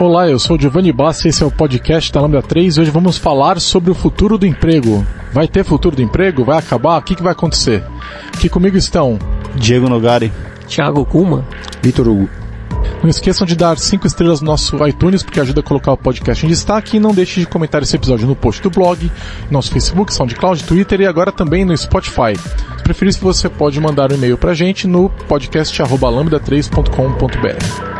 Olá, eu sou o Giovanni Bassi, esse é o podcast da Lambda 3 e hoje vamos falar sobre o futuro do emprego. Vai ter futuro do emprego? Vai acabar? O que, que vai acontecer? Aqui comigo estão Diego Nogari, Thiago Kuma, Vitor Hugo. Não esqueçam de dar 5 estrelas no nosso iTunes, porque ajuda a colocar o podcast em destaque. E não deixe de comentar esse episódio no post do blog, nosso Facebook, SoundCloud, Twitter e agora também no Spotify. Se preferir, você pode mandar um e-mail pra gente no podcast.lambda3.com.br.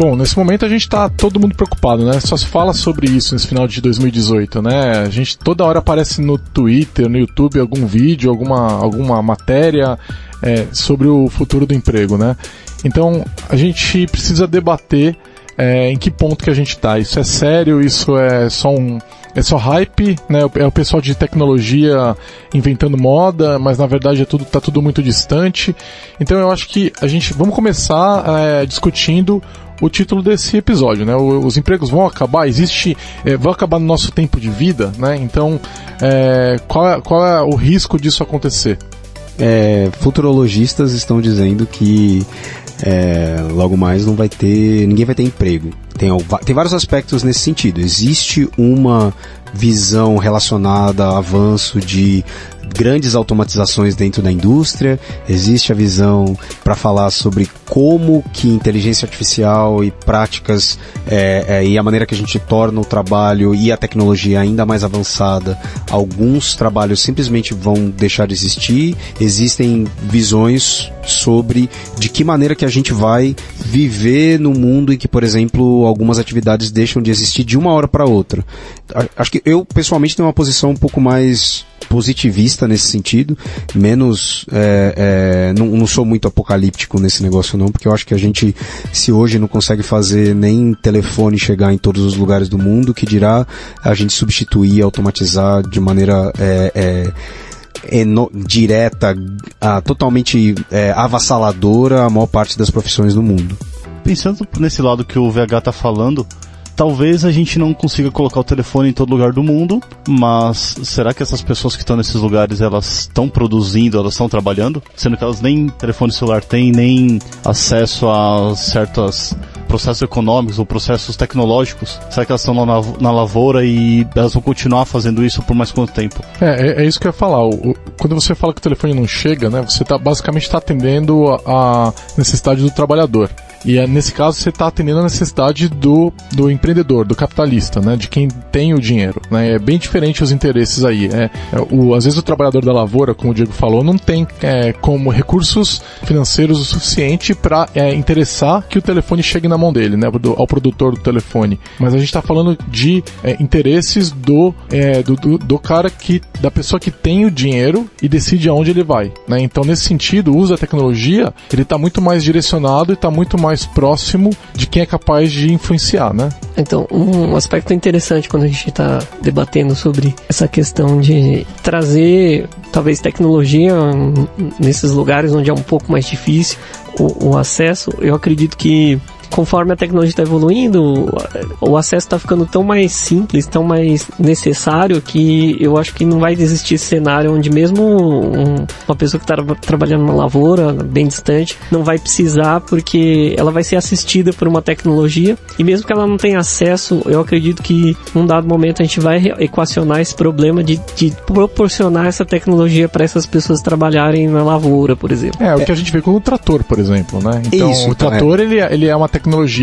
Bom, nesse momento a gente está todo mundo preocupado, né? Só se fala sobre isso nesse final de 2018, né? A gente toda hora aparece no Twitter, no YouTube algum vídeo, alguma, alguma matéria é, sobre o futuro do emprego, né? Então a gente precisa debater é, em que ponto que a gente está. Isso é sério? Isso é só um é só hype, né? É o pessoal de tecnologia inventando moda, mas na verdade é tudo, tá tudo muito distante. Então eu acho que a gente vamos começar é, discutindo o título desse episódio, né? Os empregos vão acabar, existe, é, vão acabar no nosso tempo de vida, né? Então, é, qual, é, qual é o risco disso acontecer? É, futurologistas estão dizendo que é, logo mais não vai ter, ninguém vai ter emprego. Tem, tem vários aspectos nesse sentido. Existe uma visão relacionada a avanço de grandes automatizações dentro da indústria, existe a visão para falar sobre como que inteligência artificial e práticas é, é, e a maneira que a gente torna o trabalho e a tecnologia ainda mais avançada, alguns trabalhos simplesmente vão deixar de existir. Existem visões sobre de que maneira que a gente vai viver no mundo em que, por exemplo, algumas atividades deixam de existir de uma hora para outra. Acho que eu pessoalmente tenho uma posição um pouco mais positivista nesse sentido, menos é, é, não, não, sou muito apocalíptico nesse negócio não, porque eu acho que a gente se hoje não consegue fazer nem telefone chegar em todos os lugares do mundo, que dirá a gente substituir, automatizar de maneira é, é direta, a, totalmente é, avassaladora a maior parte das profissões do mundo. Pensando nesse lado que o VH está falando, talvez a gente não consiga colocar o telefone em todo lugar do mundo, mas será que essas pessoas que estão nesses lugares elas estão produzindo, elas estão trabalhando, sendo que elas nem telefone celular têm, nem acesso a certos processos econômicos ou processos tecnológicos? Será que elas estão na, na lavoura e elas vão continuar fazendo isso por mais quanto tempo? É, é, é isso que eu ia falar. O, o, quando você fala que o telefone não chega, né, você tá, basicamente está atendendo a, a necessidade do trabalhador. E é, nesse caso você está atendendo a necessidade do, do empreendedor, do capitalista, né? De quem tem o dinheiro. Né? É bem diferente os interesses aí. É, é, o, às vezes o trabalhador da lavoura, como o Diego falou, não tem é, como recursos financeiros o suficiente para é, interessar que o telefone chegue na mão dele, né? Ao produtor do telefone. Mas a gente está falando de é, interesses do, do, do, do, cara que. da pessoa que tem o dinheiro e decide aonde ele vai. Né? Então, nesse sentido, usa a tecnologia, ele está muito mais direcionado e está muito mais mais próximo de quem é capaz de influenciar, né? Então, um aspecto interessante quando a gente está debatendo sobre essa questão de trazer talvez tecnologia nesses lugares onde é um pouco mais difícil o, o acesso, eu acredito que conforme a tecnologia está evoluindo, o acesso está ficando tão mais simples, tão mais necessário que eu acho que não vai existir esse cenário onde mesmo um, uma pessoa que está trabalhando numa lavoura bem distante não vai precisar porque ela vai ser assistida por uma tecnologia e mesmo que ela não tenha acesso, eu acredito que num dado momento a gente vai equacionar esse problema de, de proporcionar essa tecnologia para essas pessoas trabalharem na lavoura, por exemplo. É, o que a gente vê com o trator, por exemplo, né? Então, Isso, o então, trator, é. Ele, ele é uma tecnologia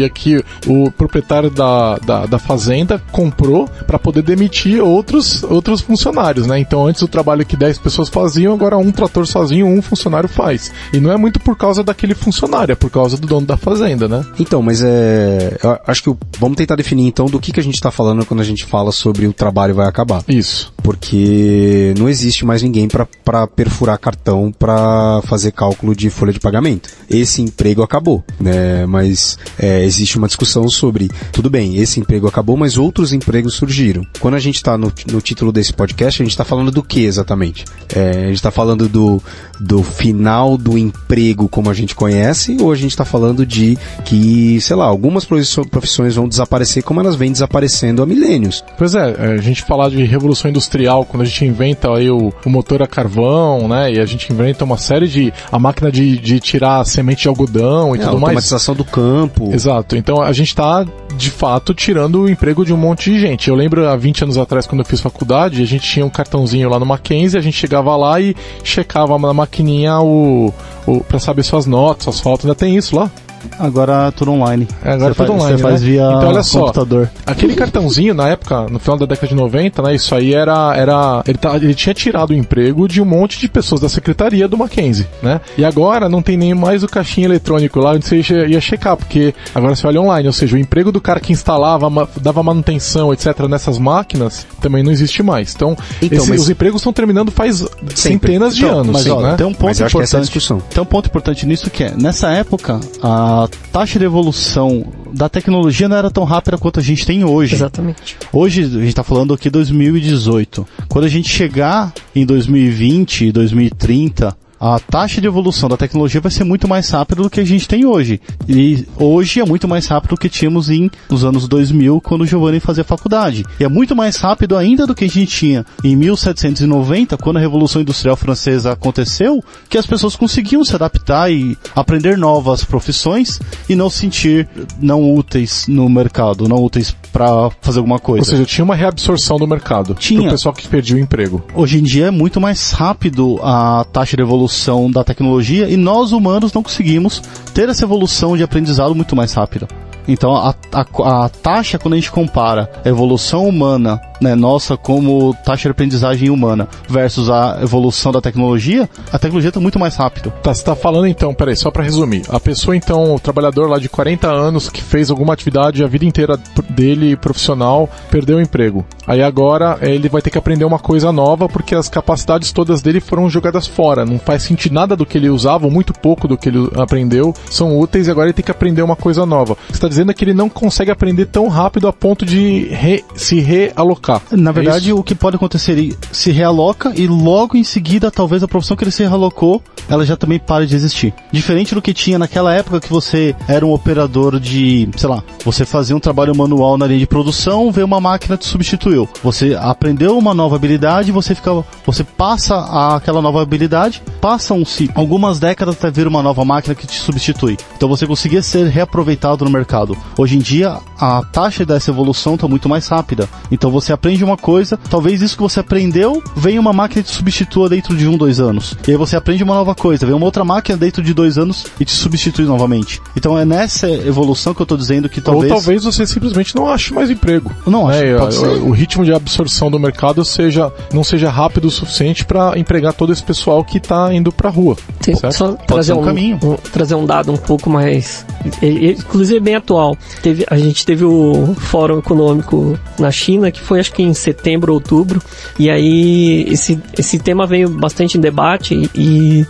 que o proprietário da, da, da fazenda comprou para poder demitir outros, outros funcionários, né? Então, antes o trabalho que 10 pessoas faziam, agora um trator sozinho, um funcionário faz. E não é muito por causa daquele funcionário, é por causa do dono da fazenda, né? Então, mas é. Eu acho que vamos tentar definir então do que, que a gente está falando quando a gente fala sobre o trabalho vai acabar. Isso. Porque não existe mais ninguém para perfurar cartão para fazer cálculo de folha de pagamento. Esse emprego acabou, né? Mas é, existe uma discussão sobre, tudo bem, esse emprego acabou, mas outros empregos surgiram. Quando a gente está no, no título desse podcast, a gente está falando do que exatamente? É, a gente está falando do, do final do emprego como a gente conhece, ou a gente está falando de que, sei lá, algumas profissões vão desaparecer como elas vêm desaparecendo há milênios. Pois é, é, a gente falar de revolução industrial, quando a gente inventa aí o, o motor a carvão, né, e a gente inventa uma série de, a máquina de, de tirar semente de algodão e é, tudo mais. automatização do campo. Exato, então a gente está de fato tirando o emprego de um monte de gente. Eu lembro há 20 anos atrás, quando eu fiz faculdade, a gente tinha um cartãozinho lá no Mackenzie, a gente chegava lá e checava na maquininha o, o para saber suas notas, suas faltas. Ainda tem isso lá? Agora tudo online. É, agora você tudo faz, online. Você faz né? via então, olha só, computador. Aquele cartãozinho, na época, no final da década de 90, né? Isso aí era. era ele, tá, ele tinha tirado o emprego de um monte de pessoas da secretaria do Mackenzie, né? E agora não tem nem mais o caixinha eletrônico lá onde você ia checar, porque agora você olha online, ou seja, o emprego do cara que instalava, dava manutenção, etc., nessas máquinas, também não existe mais. Então, então esse, mas... os empregos estão terminando faz Sempre. centenas de então, anos. Mas, sim, ó, né? tem um ponto importante. Tem um ponto importante nisso que é, nessa época, a taxa de evolução da tecnologia não era tão rápida quanto a gente tem hoje. Exatamente. Hoje, a gente está falando aqui 2018. Quando a gente chegar em 2020, 2030, a taxa de evolução da tecnologia vai ser muito mais rápida do que a gente tem hoje. E hoje é muito mais rápido do que tínhamos em, nos anos 2000, quando o Giovanni fazia faculdade. E é muito mais rápido ainda do que a gente tinha em 1790, quando a Revolução Industrial Francesa aconteceu, que as pessoas conseguiam se adaptar e aprender novas profissões e não se sentir não úteis no mercado, não úteis para fazer alguma coisa. Ou seja, tinha uma reabsorção do mercado. Tinha. O pessoal que perdia o emprego. Hoje em dia é muito mais rápido a taxa de evolução evolução da tecnologia e nós humanos não conseguimos ter essa evolução de aprendizado muito mais rápida. Então a, a, a taxa, quando a gente compara a evolução humana né, nossa como taxa de aprendizagem humana versus a evolução da tecnologia, a tecnologia está muito mais rápido. Tá, você está falando então, peraí, só para resumir. A pessoa então, o trabalhador lá de 40 anos que fez alguma atividade a vida inteira dele profissional, perdeu o emprego. Aí agora ele vai ter que aprender uma coisa nova porque as capacidades todas dele foram jogadas fora. Não faz sentido nada do que ele usava, muito pouco do que ele aprendeu são úteis e agora ele tem que aprender uma coisa nova. Você está dizendo que ele não consegue aprender tão rápido a ponto de re, se realocar. Na é verdade, é o que pode acontecer é se realoca e logo em seguida, talvez a profissão que ele se realocou, ela já também pare de existir. Diferente do que tinha naquela época que você era um operador de, sei lá, você fazia um trabalho manual na linha de produção, veio uma máquina te substituiu. Você aprendeu uma nova habilidade, você fica, você passa aquela nova habilidade, passam-se algumas décadas até vir uma nova máquina que te substitui. Então você conseguia ser reaproveitado no mercado. Hoje em dia, a taxa dessa evolução está muito mais rápida. Então você aprende uma coisa, talvez isso que você aprendeu venha uma máquina e te substitua dentro de um, dois anos. E aí você aprende uma nova coisa, vem uma outra máquina dentro de dois anos e te substitui novamente. Então é nessa evolução que eu estou dizendo que talvez. Ou talvez você simplesmente não ache mais emprego. Não acho. É, o, o, ritmo de absorção do mercado seja, não seja rápido o suficiente para empregar todo esse pessoal que está indo para a rua. Sim, só trazer um, um, caminho. Um, trazer um dado um pouco mais. Inclusive bem atual. Teve, a gente teve o Fórum Econômico na China, que foi acho que em setembro, outubro, e aí esse, esse tema veio bastante em debate e,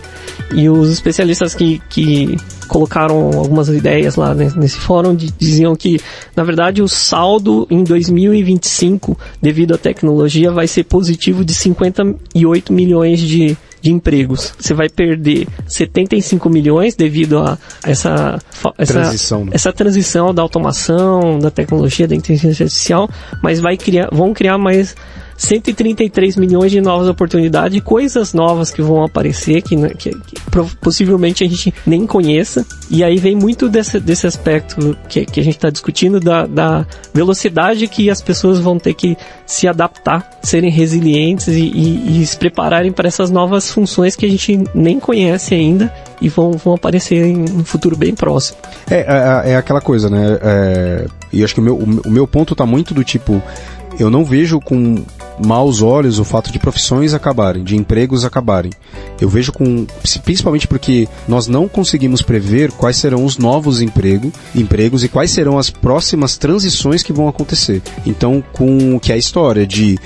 e os especialistas que, que colocaram algumas ideias lá nesse fórum diziam que, na verdade, o saldo em 2025, devido à tecnologia, vai ser positivo de 58 milhões de, de empregos. Você vai perder 75 milhões devido a essa, essa Transição, né? essa transição da automação, da tecnologia, da inteligência artificial, mas vai criar, vão criar mais 133 milhões de novas oportunidades, coisas novas que vão aparecer que, né, que, que possivelmente a gente nem conheça. E aí vem muito desse, desse aspecto que, que a gente está discutindo da, da velocidade que as pessoas vão ter que se adaptar, serem resilientes e, e- e se prepararem para essas novas funções que a gente nem conhece ainda e vão, vão aparecer em um futuro bem próximo. É, é, é aquela coisa, né? É, e acho que o meu, o meu ponto tá muito do tipo. Eu não vejo com maus olhos o fato de profissões acabarem, de empregos acabarem. Eu vejo com. Principalmente porque nós não conseguimos prever quais serão os novos emprego, empregos e quais serão as próximas transições que vão acontecer. Então, com o que é a história de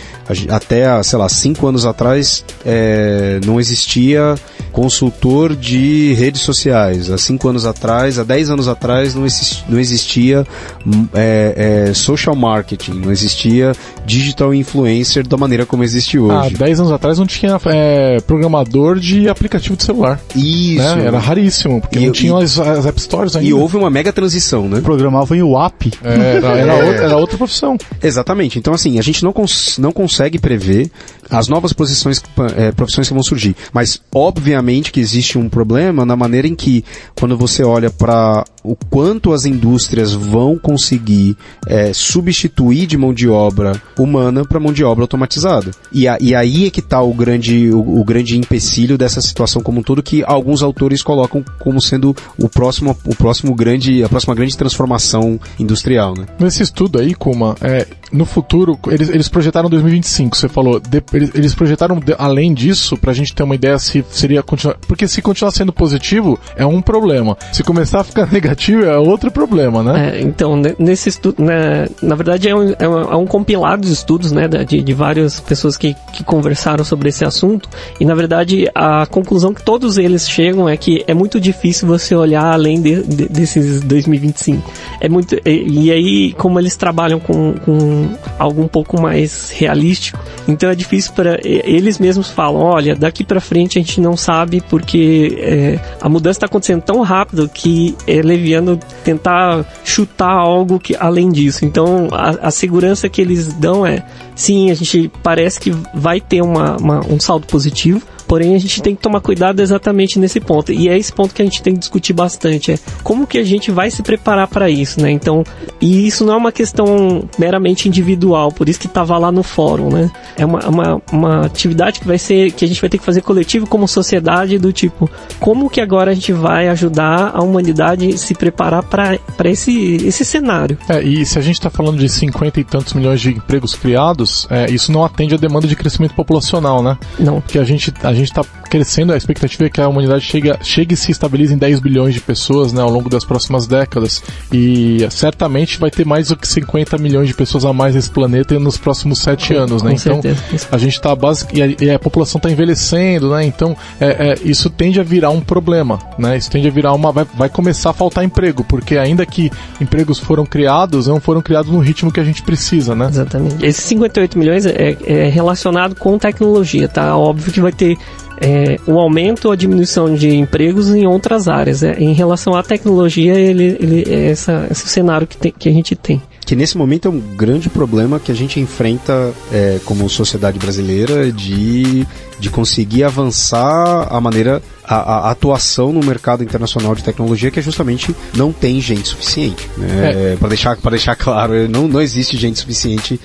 até, sei lá, cinco anos atrás é, não existia consultor de redes sociais. Há cinco anos atrás, há dez anos atrás, não, exis- não existia hum, é, é, social marketing, não existia digital influencer da maneira como existe Há hoje. 10 anos atrás não tinha é, programador de aplicativo de celular. Isso. né? Era raríssimo, porque E- não tinham e- as, as App Stores ainda. E houve uma mega transição, né? Programavam em WAP. É, era, era outra, era outra profissão. Exatamente. Então, assim, a gente não, cons- não consegue prever as novas posições, eh, profissões que vão surgir. Mas, obviamente, que existe um problema na maneira em que, quando você olha para o quanto as indústrias vão conseguir eh, substituir de mão de obra humana para mão de obra automatizada. E, a- e aí é que está o grande, o, o grande empecilho dessa situação como um todo, que alguns autores colocam como sendo o próximo, o próximo grande, a próxima grande transformação industrial, né? Nesse estudo aí, Kuma, é, no futuro, eles, eles projetaram 2025, você falou. De- eles, projetaram de- além disso, pra gente ter uma ideia se seria continuar. Porque se continuar sendo positivo, é um problema. Se começar a ficar negativo, é outro problema, né? É, então, ne- nesse estudo, né, na verdade é um, é um, é um compilado de estudos, né, de, de várias pessoas que, que conversaram sobre esse assunto, e na verdade a conclusão que todos eles chegam é que é muito difícil você olhar além de, de- desses 2025. É muito, e, e aí, como eles trabalham com, com algo um pouco mais realístico, então é difícil para eles mesmos falam, olha, daqui para frente a gente não sabe porque é, a mudança está acontecendo tão rápido que é leviano tentar chutar algo que além disso. Então a, a segurança que eles dão é, sim, a gente parece que vai ter uma, uma- um saldo positivo. Porém, a gente tem que tomar cuidado exatamente nesse ponto. E é esse ponto que a gente tem que discutir bastante. É como que a gente vai se preparar para isso, né? Então, e isso não é uma questão meramente individual, por isso que estava lá no fórum, né? É uma, uma, uma atividade que vai ser, que a gente vai ter que fazer coletivo como sociedade, do tipo, como que agora a gente vai ajudar a humanidade se preparar para esse, esse cenário? É, e se a gente está falando de 50 e tantos milhões de empregos criados, é, isso não atende à demanda de crescimento populacional, né? Não. Porque a gente a gente está crescendo, a expectativa é que a humanidade chegue, chegue e se estabilize em 10 bilhões de pessoas né, ao longo das próximas décadas. E certamente vai ter mais do que 50 milhões de pessoas a mais nesse planeta nos próximos 7 anos, né? Com Então certeza. A gente está basic... e, a, e a população está envelhecendo, né? Então é, é, isso tende a virar um problema, né? Isso tende a virar uma vai, vai começar a faltar emprego, porque ainda que empregos foram criados, não foram criados no ritmo que a gente precisa, né? Exatamente. Esses 58 milhões é, é relacionado com tecnologia, tá? Óbvio que vai ter é, um aumento ou diminuição de empregos em outras áreas. É, em relação à tecnologia, ele, ele é essa, esse cenário que, tem, que a gente tem. que nesse momento é um grande problema que a gente enfrenta é, como sociedade brasileira de, de conseguir avançar a maneira a, a atuação no mercado internacional de tecnologia que é justamente não tem gente suficiente né? para deixar para deixar claro não não existe gente suficiente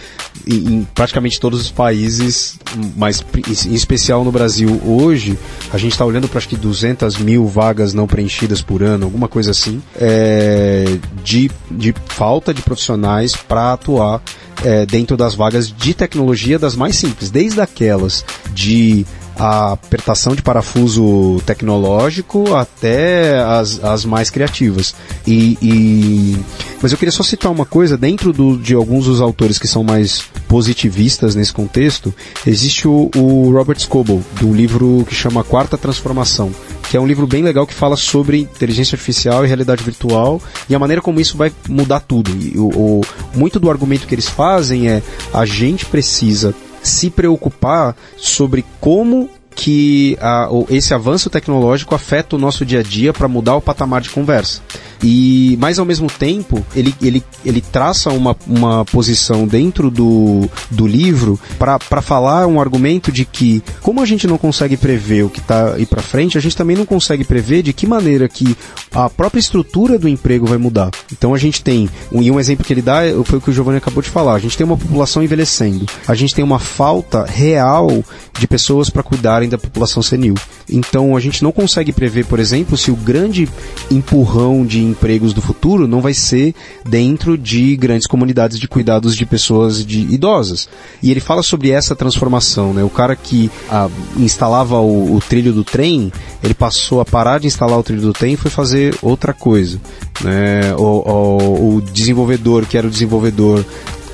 em, em praticamente todos os países mas em especial no Brasil hoje a gente está olhando para acho que 200 mil vagas não preenchidas por ano alguma coisa assim é, de, de falta de profissionais para atuar é, dentro das vagas de tecnologia das mais simples, desde aquelas de a apertação de parafuso tecnológico até as, as mais criativas. E, e- Mas eu queria só citar uma coisa, dentro do, de alguns dos autores que são mais positivistas nesse contexto, existe o, o Robert Scoble, do livro que chama Quarta Transformação, que é um livro bem legal que fala sobre inteligência artificial e realidade virtual e a maneira como isso vai mudar tudo. E o, o- muito do argumento que eles fazem é a gente precisa se preocupar sobre como que a, esse avanço tecnológico afeta o nosso dia a dia para mudar o patamar de conversa. E, mas ao mesmo tempo, ele, ele, ele traça uma, uma posição dentro do, do livro para falar um argumento de que, como a gente não consegue prever o que está aí para frente, a gente também não consegue prever de que maneira que a própria estrutura do emprego vai mudar. Então a gente tem, e um exemplo que ele dá foi o que o Giovanni acabou de falar, a gente tem uma população envelhecendo, a gente tem uma falta real de pessoas para cuidarem da população senil. Então a gente não consegue prever, por exemplo, se o grande empurrão de empregos do futuro não vai ser dentro de grandes comunidades de cuidados de pessoas de idosas. E ele fala sobre essa transformação, né? O cara que ah, instalava o, o, trilho do trem, ele passou a parar de instalar o trilho do trem e foi fazer outra coisa. Né? O, o, o desenvolvedor que era o desenvolvedor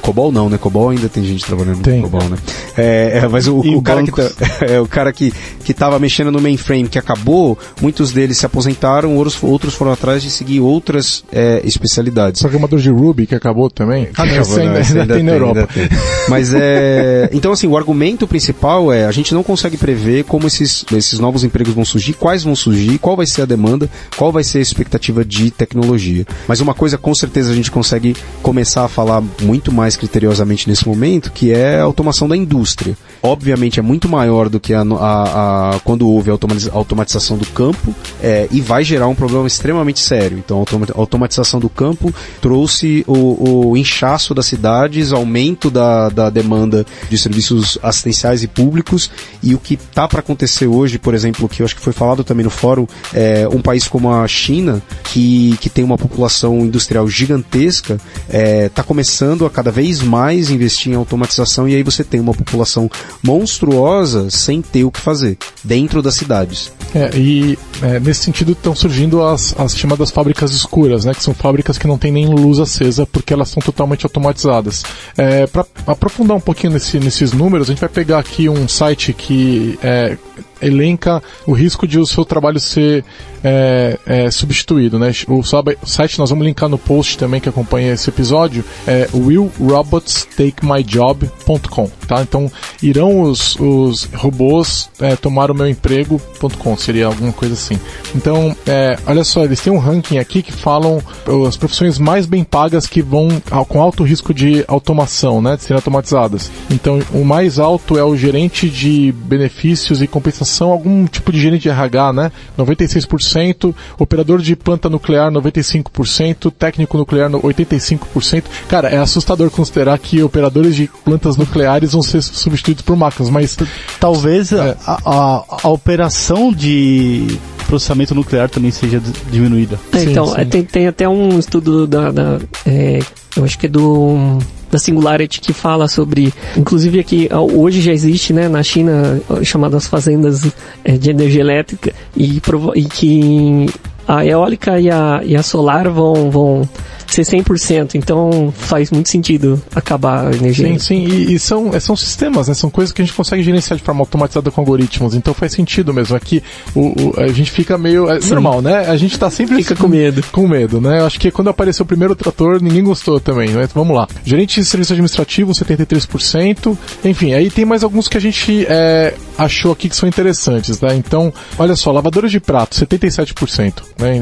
Cobol não, né? Cobol ainda tem gente trabalhando tem. no Cobol, né? É, é, mas o, o cara, que, tá, é, o cara que, que tava mexendo no mainframe, que acabou, muitos deles se aposentaram, outros, outros foram atrás de seguir outras é, especialidades. Programador de Ruby que acabou também? Ah, não, acabou, ainda, ainda, ainda, tem na Europa. Tem. Mas é... Então, assim, o argumento principal é a gente não consegue prever como esses, esses novos empregos vão surgir, quais vão surgir, qual vai ser a demanda, qual vai ser a expectativa de tecnologia. Mas uma coisa com certeza a gente consegue começar a falar muito mais mais criteriosamente nesse momento, que é a automação da indústria. Obviamente é muito maior do que a, a, a quando houve a automatização do campo é, e vai gerar um problema extremamente sério. Então a automatização do campo trouxe o, o inchaço das cidades, aumento da, da demanda de serviços assistenciais e públicos e o que está para acontecer hoje, por exemplo, que eu acho que foi falado também no fórum, é um país como a China, que, que tem uma população industrial gigantesca, está é, tá começando a cada vez vez mais investir em automatização e aí você tem uma população monstruosa sem ter o que fazer dentro das cidades. É, e é, nesse sentido estão surgindo as, as chamadas fábricas escuras, né, que são fábricas que não tem nem luz acesa porque elas são totalmente automatizadas. É, Para aprofundar um pouquinho nesse, nesses números, a gente vai pegar aqui um site que é, elenca o risco de o seu trabalho ser é, é, substituído. Né? O, site nós vamos linkar no post também que acompanha esse episódio é willrobotstakemyjob.com. Tá? Então irão os, os robôs é, tomar o meu emprego.com, seria alguma coisa assim. Então, é, olha só, eles têm um ranking aqui que falam as profissões mais bem pagas que vão com alto risco de automação, né, de serem automatizadas. Então, o mais alto é o gerente de benefícios e compensação, algum tipo de gerente de RH, né, 96%, operador de planta nuclear 95%, técnico nuclear 85%. Cara, é assustador considerar que operadores de plantas nucleares vão ser substituídos por máquinas, mas talvez é. a, a, a operação de processamento nuclear também seja diminuída. É, então, sim, sim. Tem, tem, até um estudo da, da é, eu acho que é do da Singularity que fala sobre, inclusive aqui hoje já existe, né, na China chamadas fazendas é, de energia elétrica e, e que a eólica e a, e a solar vão, vão ser 100%, então faz muito sentido acabar a energia. Sim, sim, e, e, são, é, são sistemas, né? São coisas que a gente consegue gerenciar de forma automatizada com algoritmos, então faz sentido mesmo. Aqui o, o a gente fica meio. É normal, né? A gente tá sempre. Fica com medo. Com medo, né? Eu acho que quando apareceu o primeiro trator, ninguém gostou também, mas vamos lá. Gerente de serviço administrativo, 73%. Enfim, aí tem mais alguns que a gente é, achou aqui que são interessantes, né? Então, olha só, lavadores de prato, 77%. Né?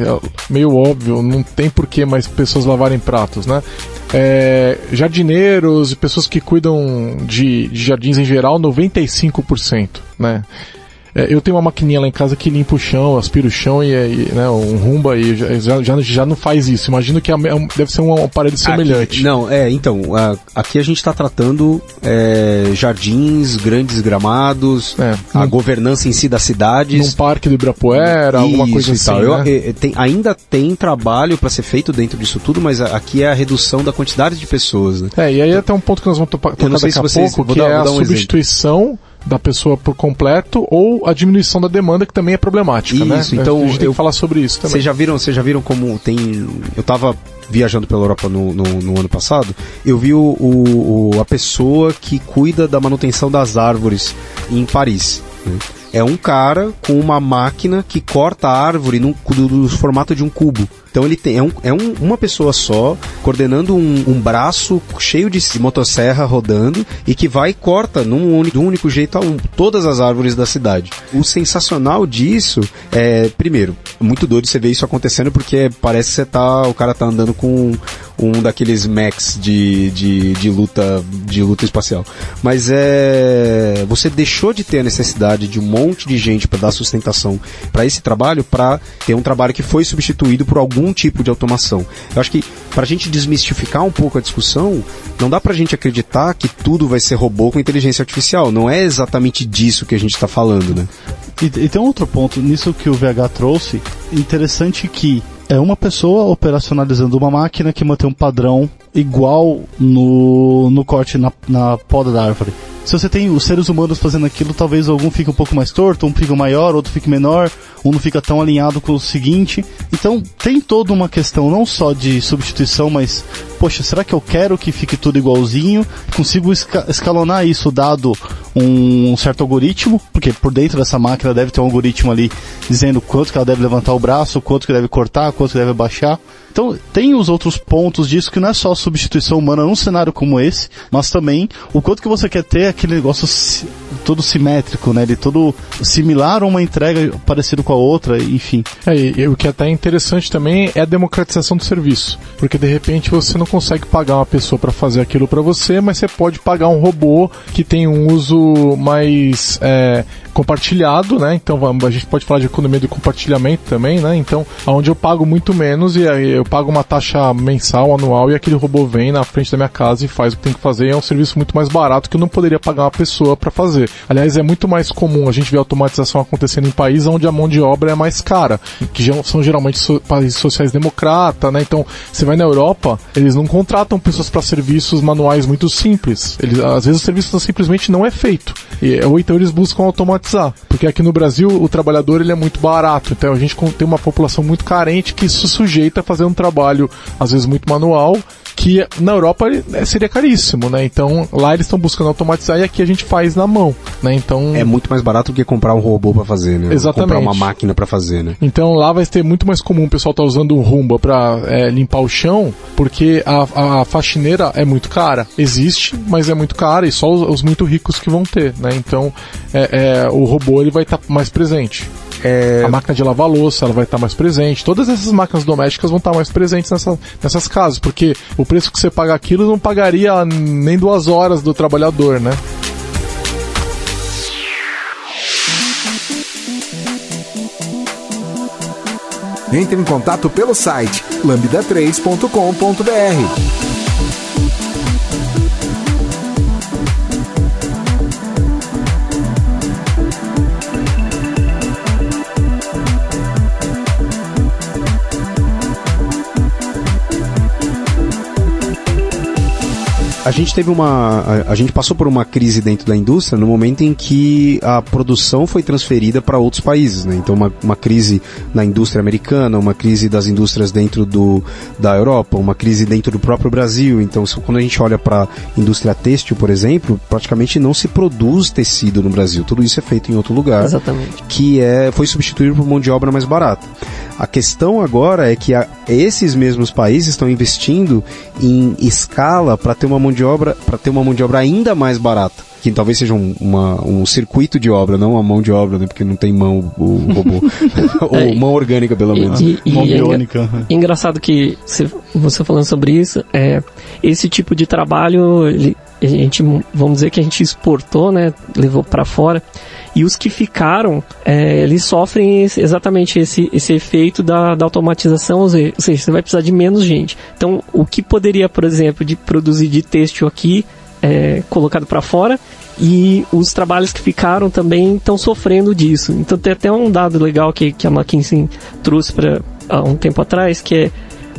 Meio óbvio, não tem porquê mais pessoas lavarem pratos, né? É, jardineiros e pessoas que cuidam de, de jardins em geral, 95%, né? É, eu tenho uma maquininha lá em casa que limpa o chão, aspira o chão e, e né, um rumba e já, já, já não faz isso. Imagino que é, deve ser um aparelho semelhante. Aqui, não, é, então, a, aqui a gente está tratando é, jardins, grandes gramados, é, a governança em si das cidades. Num parque do Ibirapuera, alguma coisa assim. Tal. Né? Eu, tem, ainda tem trabalho para ser feito dentro disso tudo, mas aqui é a redução da quantidade de pessoas. Né? É, e aí até um ponto que nós vamos tocar daqui a vocês, pouco, que dar, é a um substituição. Exemplo da pessoa por completo ou a diminuição da demanda que também é problemática, né? isso, né? Então a gente tem eu, que falar sobre isso também. Vocês já viram, vocês já viram como tem eu estava viajando pela Europa no, no, no, ano passado, eu vi o, o, a pessoa que cuida da manutenção das árvores em Paris. Né? É um cara com uma máquina que corta a árvore no, no formato de um cubo. Então ele tem é, um, é um, uma pessoa só coordenando um, um, braço cheio de motosserra rodando e que vai e corta num único, de um único jeito a um, todas as árvores da cidade. O sensacional disso é, primeiro, muito doido você ver isso acontecendo porque parece que você tá, o cara tá andando com um daqueles mechs de, de, de luta de luta espacial. Mas é você deixou de ter a necessidade de um monte de gente para dar sustentação para esse trabalho para ter um trabalho que foi substituído por algum tipo de automação. Eu acho que para a gente desmistificar um pouco a discussão, não dá para a gente acreditar que tudo vai ser robô com inteligência artificial. Não é exatamente disso que a gente está falando, né? E, e tem um outro ponto nisso que o VH trouxe, interessante que é uma pessoa operacionalizando uma máquina que mantém um padrão igual no, no corte na, na poda da árvore. Se você tem os seres humanos fazendo aquilo, talvez algum fique um pouco mais torto, um fique maior, outro fique menor, um não fica tão alinhado com o seguinte. Então tem toda uma questão não só de substituição, mas poxa, será que eu quero que fique tudo igualzinho? Consigo esca escalonar isso dado um certo algoritmo? Porque por dentro dessa máquina deve ter um algoritmo ali dizendo quanto que ela deve levantar o braço, quanto que deve cortar, quanto que deve baixar. Então, tem os outros pontos disso que não é só substituição humana num cenário como esse, mas também o quanto que você quer ter aquele negócio todo simétrico, né? Ele todo similar a uma entrega parecida com a outra, enfim. É, e, e o que é até interessante também é a democratização do serviço, porque de repente você não consegue pagar uma pessoa para fazer aquilo para você, mas você pode pagar um robô que tem um uso mais é, compartilhado, né? Então a gente pode falar de economia de compartilhamento também, né? Então, onde eu pago muito menos e eu pago uma taxa mensal, anual e aquele robô vem na frente da minha casa e faz o que tem que fazer. É um serviço muito mais barato que eu não poderia pagar uma pessoa para fazer. Aliás, é muito mais comum a gente ver automatização acontecendo em países onde a mão de obra é mais cara, que são geralmente so países sociais democratas, né? Então, você vai na Europa, eles não contratam pessoas para serviços manuais muito simples. Eles, às vezes o serviço simplesmente não é feito. E, ou então eles buscam Porque aqui no Brasil o trabalhador ele é muito barato. Então a gente tem uma população muito carente que se sujeita a fazer um trabalho, às vezes, muito manual que na Europa é, seria caríssimo, né? Então lá eles estão buscando automatizar e aqui a gente faz na mão, né? Então é muito mais barato do que comprar um robô para fazer, né? Exatamente. Comprar uma máquina para fazer, né? Então lá vai ser muito mais comum o pessoal estar tá usando um Rumba para é, limpar o chão, porque a, a faxineira é muito cara. Existe, mas é muito cara e só os, os muito ricos que vão ter, né? Então é, é, o robô ele vai estar tá mais presente. É... A máquina de lavar louça ela vai estar mais presente. Todas essas máquinas domésticas vão estar mais presentes nessa, nessas casas, porque o preço que você paga aquilo não pagaria nem duas horas do trabalhador, né? Entre em contato pelo site lambda3.com.br. gente teve uma. A, a, gente passou por uma crise dentro da indústria no momento em que a produção foi transferida para outros países, né? Então, uma, uma crise na indústria americana, uma crise das indústrias dentro do, da Europa, uma crise dentro do próprio Brasil. Então, quando a gente olha para a indústria têxtil, por exemplo, praticamente não se produz tecido no Brasil. Tudo isso é feito em outro lugar. Exatamente. Que é, foi substituído por mão de obra mais barata. A questão agora é que a, esses mesmos países estão investindo em escala para ter uma mão de obra, para ter uma mão de obra ainda mais barata que talvez seja um, uma, um circuito de obra, não uma mão de obra, né? Porque não tem mão o robô. Ou é, mão orgânica, pelo menos. E, e, mão e biônica. É engraçado que você falando sobre isso, é, esse tipo de trabalho, ele, a gente, vamos dizer que a gente exportou, né? Levou para fora. E os que ficaram, é, eles sofrem esse, exatamente esse, esse efeito da, da automatização, ou seja, você vai precisar de menos gente. Então, o que poderia, por exemplo, de produzir de têxtil aqui, é, colocado para fora, e os trabalhos que ficaram também estão sofrendo disso. Então, tem até um dado legal que, que a McKinsey trouxe para há um tempo atrás, que é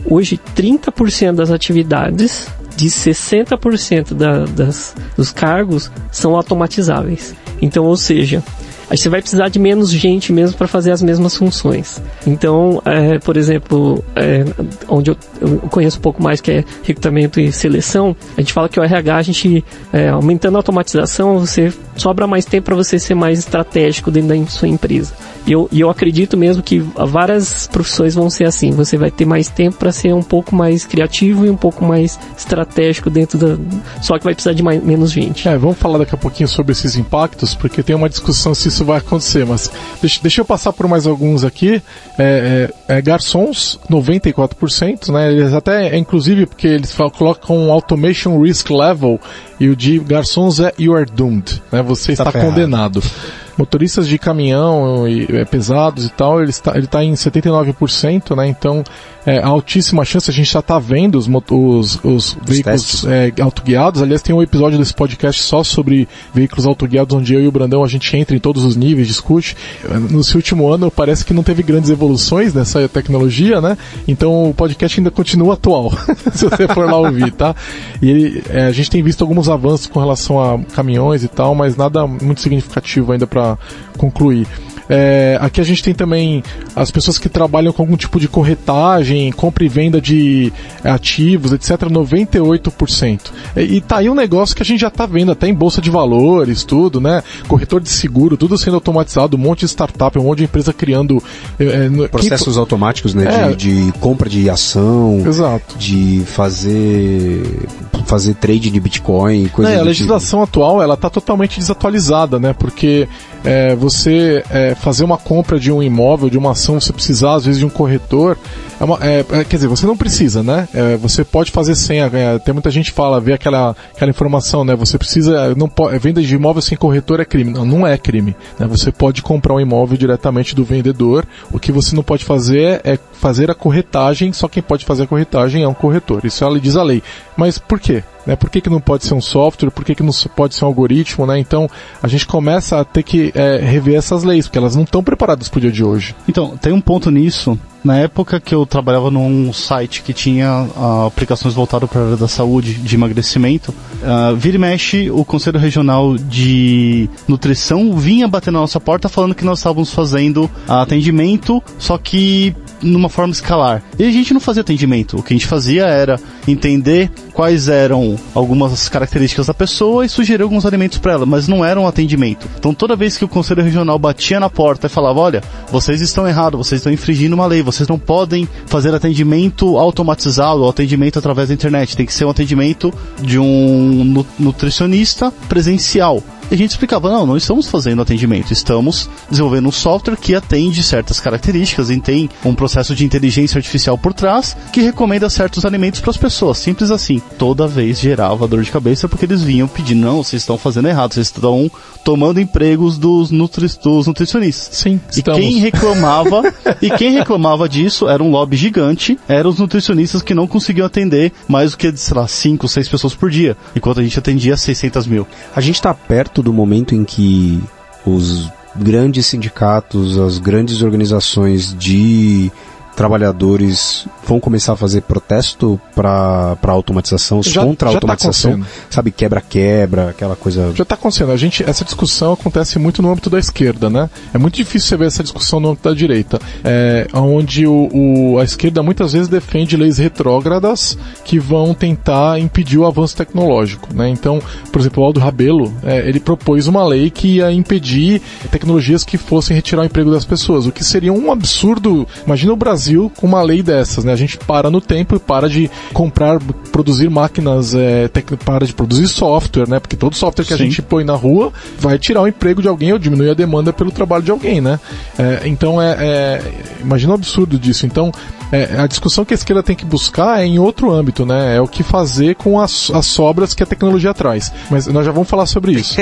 hoje 30% das atividades de 60% da, das, dos cargos são automatizáveis. Então, ou seja, aí você vai precisar de menos gente mesmo para fazer as mesmas funções. Então, é, por exemplo, é, onde eu, eu, conheço um pouco mais que é recrutamento e seleção, a gente fala que o RH, a gente é, aumentando a automatização, você sobra mais tempo para você ser mais estratégico dentro da sua empresa. E eu, eu acredito mesmo que várias profissões vão ser assim. Você vai ter mais tempo para ser um pouco mais criativo e um pouco mais estratégico dentro da. Só que vai precisar de mais, menos gente. É, vamos falar daqui a pouquinho sobre esses impactos, porque tem uma discussão se isso vai acontecer. Mas deixa, deixa eu passar por mais alguns aqui. É, é, é garçons, 94%, né? Eles até, é, inclusive, porque eles falam, colocam Automation Risk Level e o de garçons é You are doomed, né? Você tá está condenado motoristas de caminhão e, é, pesados e tal, ele está, ele está em 79%, né? Então, é, altíssima chance, a gente já está vendo os, os, os veículos é, autoguiados. Aliás, tem um episódio desse podcast só sobre veículos autoguiados, onde eu e o Brandão a gente entra em todos os níveis, discute. Nesse último ano, parece que não teve grandes evoluções nessa tecnologia, né? Então, o podcast ainda continua atual, se você for lá ouvir, tá? E ele, é, a gente tem visto alguns avanços com relação a caminhões e tal, mas nada muito significativo ainda para concluir. É, aqui a gente tem também as pessoas que trabalham com algum tipo de corretagem, compra e venda de ativos, etc., 98%. E, e tá aí um negócio que a gente já tá vendo até em bolsa de valores, tudo, né? Corretor de seguro, tudo sendo automatizado, um monte de startup, um monte de empresa criando. É, é Processos automáticos, né? É, de, de, compra de ação. Exato. De fazer fazer trade de Bitcoin, coisa é, A legislação tipo. atual ela está totalmente desatualizada, né? Porque é, você é, fazer uma compra de um imóvel, de uma ação, você precisar às vezes de um corretor. É uma, é, é quer dizer, você não precisa, né? É, você pode fazer sem. tem muita gente que fala, vê aquela, aquela informação, né? Você precisa. Não pode, venda de imóvel sem corretor é crime. Não, não é crime. Né? Você pode comprar um imóvel diretamente do vendedor. O que você não pode fazer é fazer a corretagem, só quem pode fazer a corretagem é um corretor. Isso ela diz a lei. Mas por quê? Né? Por que, que não pode ser um software? Por que, que não pode ser um algoritmo? Né? Então a gente começa a ter que é, rever essas leis, porque elas não estão preparadas para o dia de hoje. Então, tem um ponto nisso. Na época que eu trabalhava num site que tinha uh, aplicações voltadas para a área da saúde, de emagrecimento, uh, vira e mexe, o Conselho Regional de Nutrição vinha bater na nossa porta falando que nós estávamos fazendo atendimento, só que numa forma escalar. E a gente não fazia atendimento. O que a gente fazia era entender quais eram algumas características da pessoa e sugerir alguns alimentos para ela, mas não era um atendimento. Então toda vez que o conselho regional batia na porta e falava: "Olha, vocês estão errados, vocês estão infringindo uma lei, vocês não podem fazer atendimento automatizado ou atendimento através da internet, tem que ser um atendimento de um nutricionista presencial" a gente explicava, não, não estamos fazendo atendimento, estamos desenvolvendo um software que atende certas características e tem um processo de inteligência artificial por trás que recomenda certos alimentos para as pessoas, simples assim. Toda vez gerava dor de cabeça porque eles vinham pedindo, não, vocês estão fazendo errado, vocês estão tomando empregos dos, nutri dos nutricionistas. Sim, e estamos. quem reclamava, e quem reclamava disso era um lobby gigante, eram os nutricionistas que não conseguiam atender mais do que, sei lá, 5, 6 pessoas por dia, enquanto a gente atendia 600 mil. A gente está perto do momento em que os grandes sindicatos, as grandes organizações de trabalhadores vão começar a fazer protesto para automatização, já, contra a tá automatização, tá sabe, quebra-quebra, aquela coisa. Já está acontecendo. A gente, essa discussão acontece muito no âmbito da esquerda, né? É muito difícil você ver essa discussão no âmbito da direita, é, onde o, o, a esquerda muitas vezes defende leis retrógradas que vão tentar impedir o avanço tecnológico, né? Então, por exemplo, o Aldo Rabelo, é, ele propôs uma lei que ia impedir tecnologias que fossem retirar o emprego das pessoas, o que seria um absurdo. Imagina o Brasil com uma lei dessas, né? A gente para no tempo e para de comprar, produzir máquinas, é, para de produzir software, né? Porque todo software que Sim. a gente põe na rua vai tirar o emprego de alguém ou diminuir a demanda pelo trabalho de alguém, né? É, então é, é, imagina o absurdo disso. Então é, a discussão que a esquerda tem que buscar é em outro âmbito, né? É o que fazer com as, as sobras que a tecnologia traz. Mas nós já vamos falar sobre isso.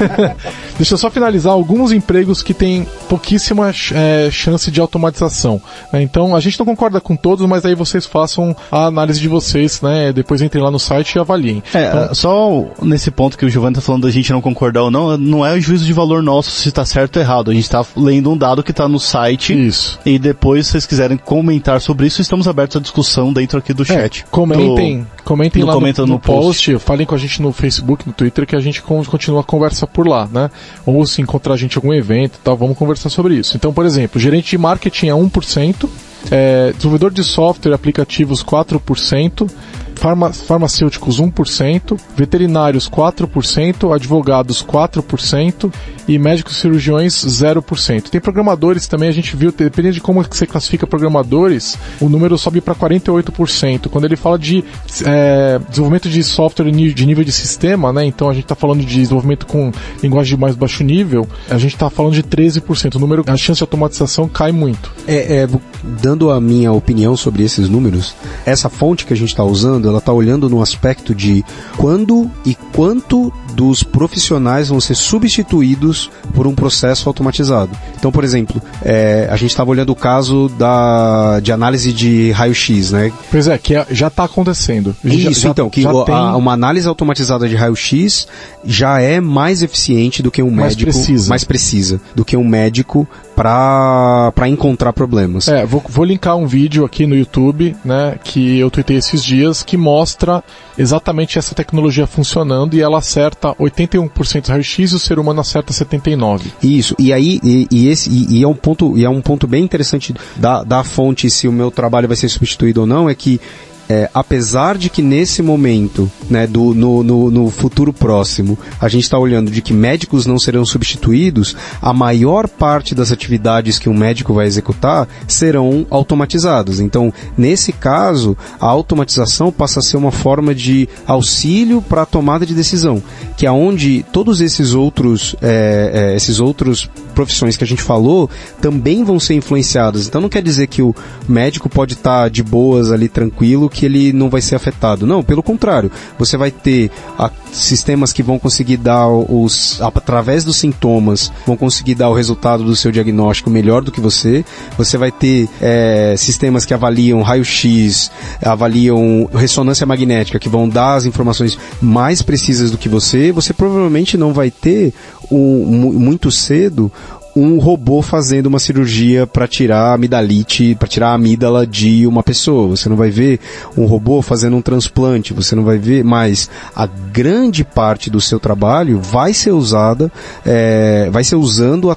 Deixa eu só finalizar alguns empregos que têm pouquíssima é, chance de automatização. Né? Então a gente não concorda com todos, mas aí vocês façam a análise de vocês, né? Depois entrem lá no site e avaliem. É, então, só nesse ponto que o Giovanni está falando da gente não concordar ou não, não é o juízo de valor nosso se está certo ou errado. A gente está lendo um dado que está no site. Isso. E depois, se vocês quiserem comentar olhar sobre isso, estamos abertos à discussão dentro aqui do chat. É, comentem, do, comentem lá comenta no, no, no post. post, falem com a gente no Facebook, no Twitter, que a gente continua a conversa por lá, né? Ou se encontrar a gente em algum evento e tal, vamos conversar sobre isso. Então, por exemplo, gerente de marketing é 1%, é, desenvolvedor de software e aplicativos 4%, farma, farmacêuticos 1%, veterinários 4%, advogados 4% e médicos cirurgiões 0%. Tem programadores também, a gente viu, dependendo de como você classifica programadores, o número sobe para 48%. Quando ele fala de é, desenvolvimento de software de nível de sistema, né, então a gente está falando de desenvolvimento com linguagem de mais baixo nível, a gente está falando de 13%. O número, a chance de automatização cai muito. É, é, dando a minha opinião sobre esses números, essa fonte que a gente está usando, ela está olhando no aspecto de quando e quanto dos profissionais vão ser substituídos por um processo automatizado. Então, por exemplo, é, a gente estava olhando o caso da, de análise de raio-x, né? Pois é, que é, já está acontecendo. Isso, já, então, que já o, tem... a, uma análise automatizada de raio-x já é mais eficiente do que um mais médico precisa. mais precisa do que um médico para encontrar problemas. É, vou, vou linkar um vídeo aqui no YouTube, né, que eu tuitei esses dias, que mostra exatamente essa tecnologia funcionando e ela acerta 81% raio-x e o ser humano acerta 79%. Isso, e aí, e, e esse, e, e, é um ponto, e é um ponto bem interessante da, da fonte se o meu trabalho vai ser substituído ou não, é que é, apesar de que nesse momento, né, do, no, no, no futuro próximo, a gente está olhando de que médicos não serão substituídos, a maior parte das atividades que um médico vai executar serão automatizadas. Então, nesse caso, a automatização passa a ser uma forma de auxílio para a tomada de decisão, que é onde todos esses outros, é, é, esses outros profissões que a gente falou também vão ser influenciadas. Então, não quer dizer que o médico pode estar tá de boas ali tranquilo que ele não vai ser afetado. Não, pelo contrário. Você vai ter a, sistemas que vão conseguir dar os. através dos sintomas, vão conseguir dar o resultado do seu diagnóstico melhor do que você. Você vai ter é, sistemas que avaliam raio-x, avaliam ressonância magnética, que vão dar as informações mais precisas do que você. Você provavelmente não vai ter muito cedo um robô fazendo uma cirurgia para tirar a amidalite, para tirar a amígdala de uma pessoa. Você não vai ver um robô fazendo um transplante, você não vai ver, mas a grande parte do seu trabalho vai ser usada, é, vai ser usando a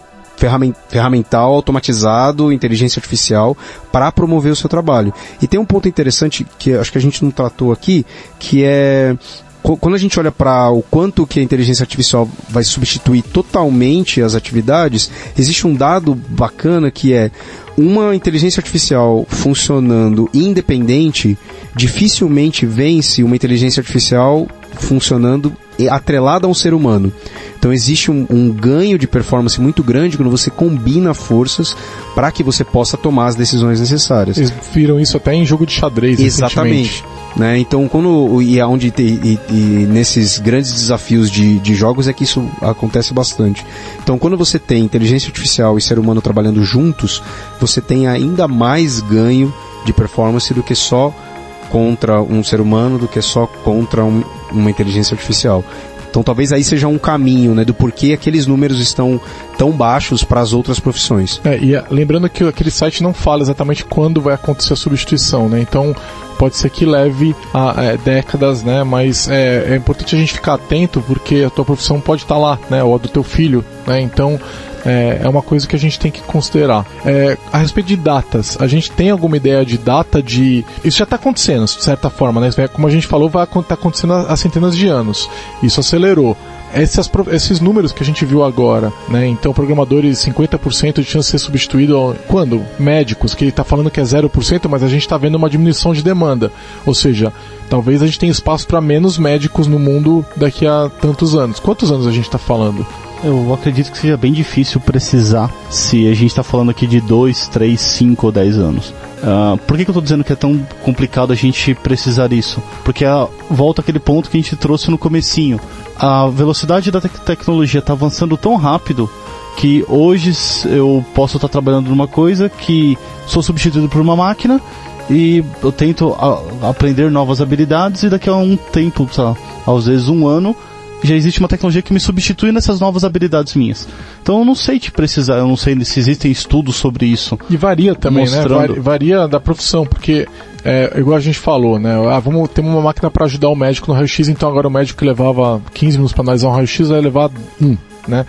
ferramental automatizado, inteligência artificial, para promover o seu trabalho. E tem um ponto interessante que acho que a gente não tratou aqui, que é quando a gente olha para o quanto que a inteligência artificial vai substituir totalmente as atividades, existe um dado bacana que é uma inteligência artificial funcionando independente dificilmente vence uma inteligência artificial funcionando atrelada a um ser humano. Então existe um, um, ganho de performance muito grande quando você combina forças para que você possa tomar as decisões necessárias. Eles viram isso até em jogo de xadrez. Exatamente. Né? Então, quando e aonde e, e, nesses grandes desafios de, de jogos é que isso acontece bastante. Então, quando você tem inteligência artificial e ser humano trabalhando juntos, você tem ainda mais ganho de performance do que só contra um ser humano, do que só contra um, uma inteligência artificial. Então talvez aí seja um caminho, né, do porquê aqueles números estão tão baixos para as outras profissões. É, e lembrando que aquele site não fala exatamente quando vai acontecer a substituição, né? Então pode ser que leve a, é, décadas, né? Mas é, é, importante a gente ficar atento porque a tua profissão pode estar tá lá, né? Ou a do teu filho, né? Então é, é uma coisa que a gente tem que considerar. É, a respeito de datas, a gente tem alguma ideia de data de. Isso já está acontecendo, de certa forma, né? Como a gente falou, vai tá acontecendo há centenas de anos. Isso acelerou. Esses números que a gente viu agora, né? Então, programadores 50% de chance de ser substituído quando? Médicos, que ele está falando que é 0%, mas a gente está vendo uma diminuição de demanda. Ou seja, talvez a gente tenha espaço para menos médicos no mundo daqui a tantos anos. Quantos anos a gente está falando? Eu acredito que seja bem difícil precisar se a gente está falando aqui de 2, 3, 5 ou 10 anos. Uh, por que, que eu estou dizendo que é tão complicado a gente precisar disso? Porque volta aquele ponto que a gente trouxe no comecinho. A velocidade da te tecnologia está avançando tão rápido que hoje eu posso estar tá trabalhando numa coisa que sou substituído por uma máquina e eu tento a, aprender novas habilidades e daqui a um tempo, às vezes um ano, já existe uma tecnologia que me substitui nessas novas habilidades minhas. Então eu não sei te precisar, eu não sei se existem estudos sobre isso. E varia também, Mostrando. né? Vari- Varia da profissão, porque é, igual a gente falou, né? Ah, vamos ter uma máquina para ajudar o médico no raio-x, então agora o médico que levava 15 minutos para analisar um raio-x vai levar um, né?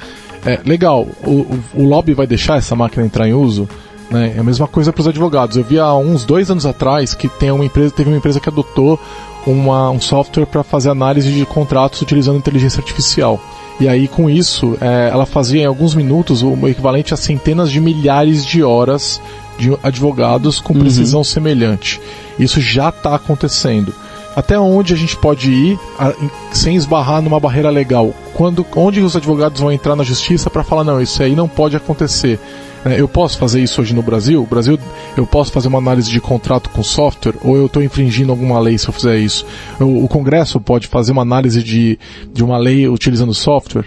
É, legal, o, o, o lobby vai deixar essa máquina entrar em uso? Né? É a mesma coisa para os advogados. Eu vi há uns dois anos atrás que tem uma empresa, teve uma empresa que adotou uma, um software para fazer análise de contratos utilizando inteligência artificial. E aí, com isso, é, ela fazia em alguns minutos o equivalente a centenas de milhares de horas de advogados com precisão semelhante. Isso já está acontecendo. Até onde a gente pode ir a- em- sem esbarrar numa barreira legal? Quando, onde os advogados vão entrar na justiça para falar não, isso aí não pode acontecer? É, Eu posso fazer isso hoje no Brasil? O Brasil, eu posso fazer uma análise de contrato com software? Ou eu estou infringindo alguma lei se eu fizer isso? O, o Congresso pode fazer uma análise de, de uma lei utilizando software?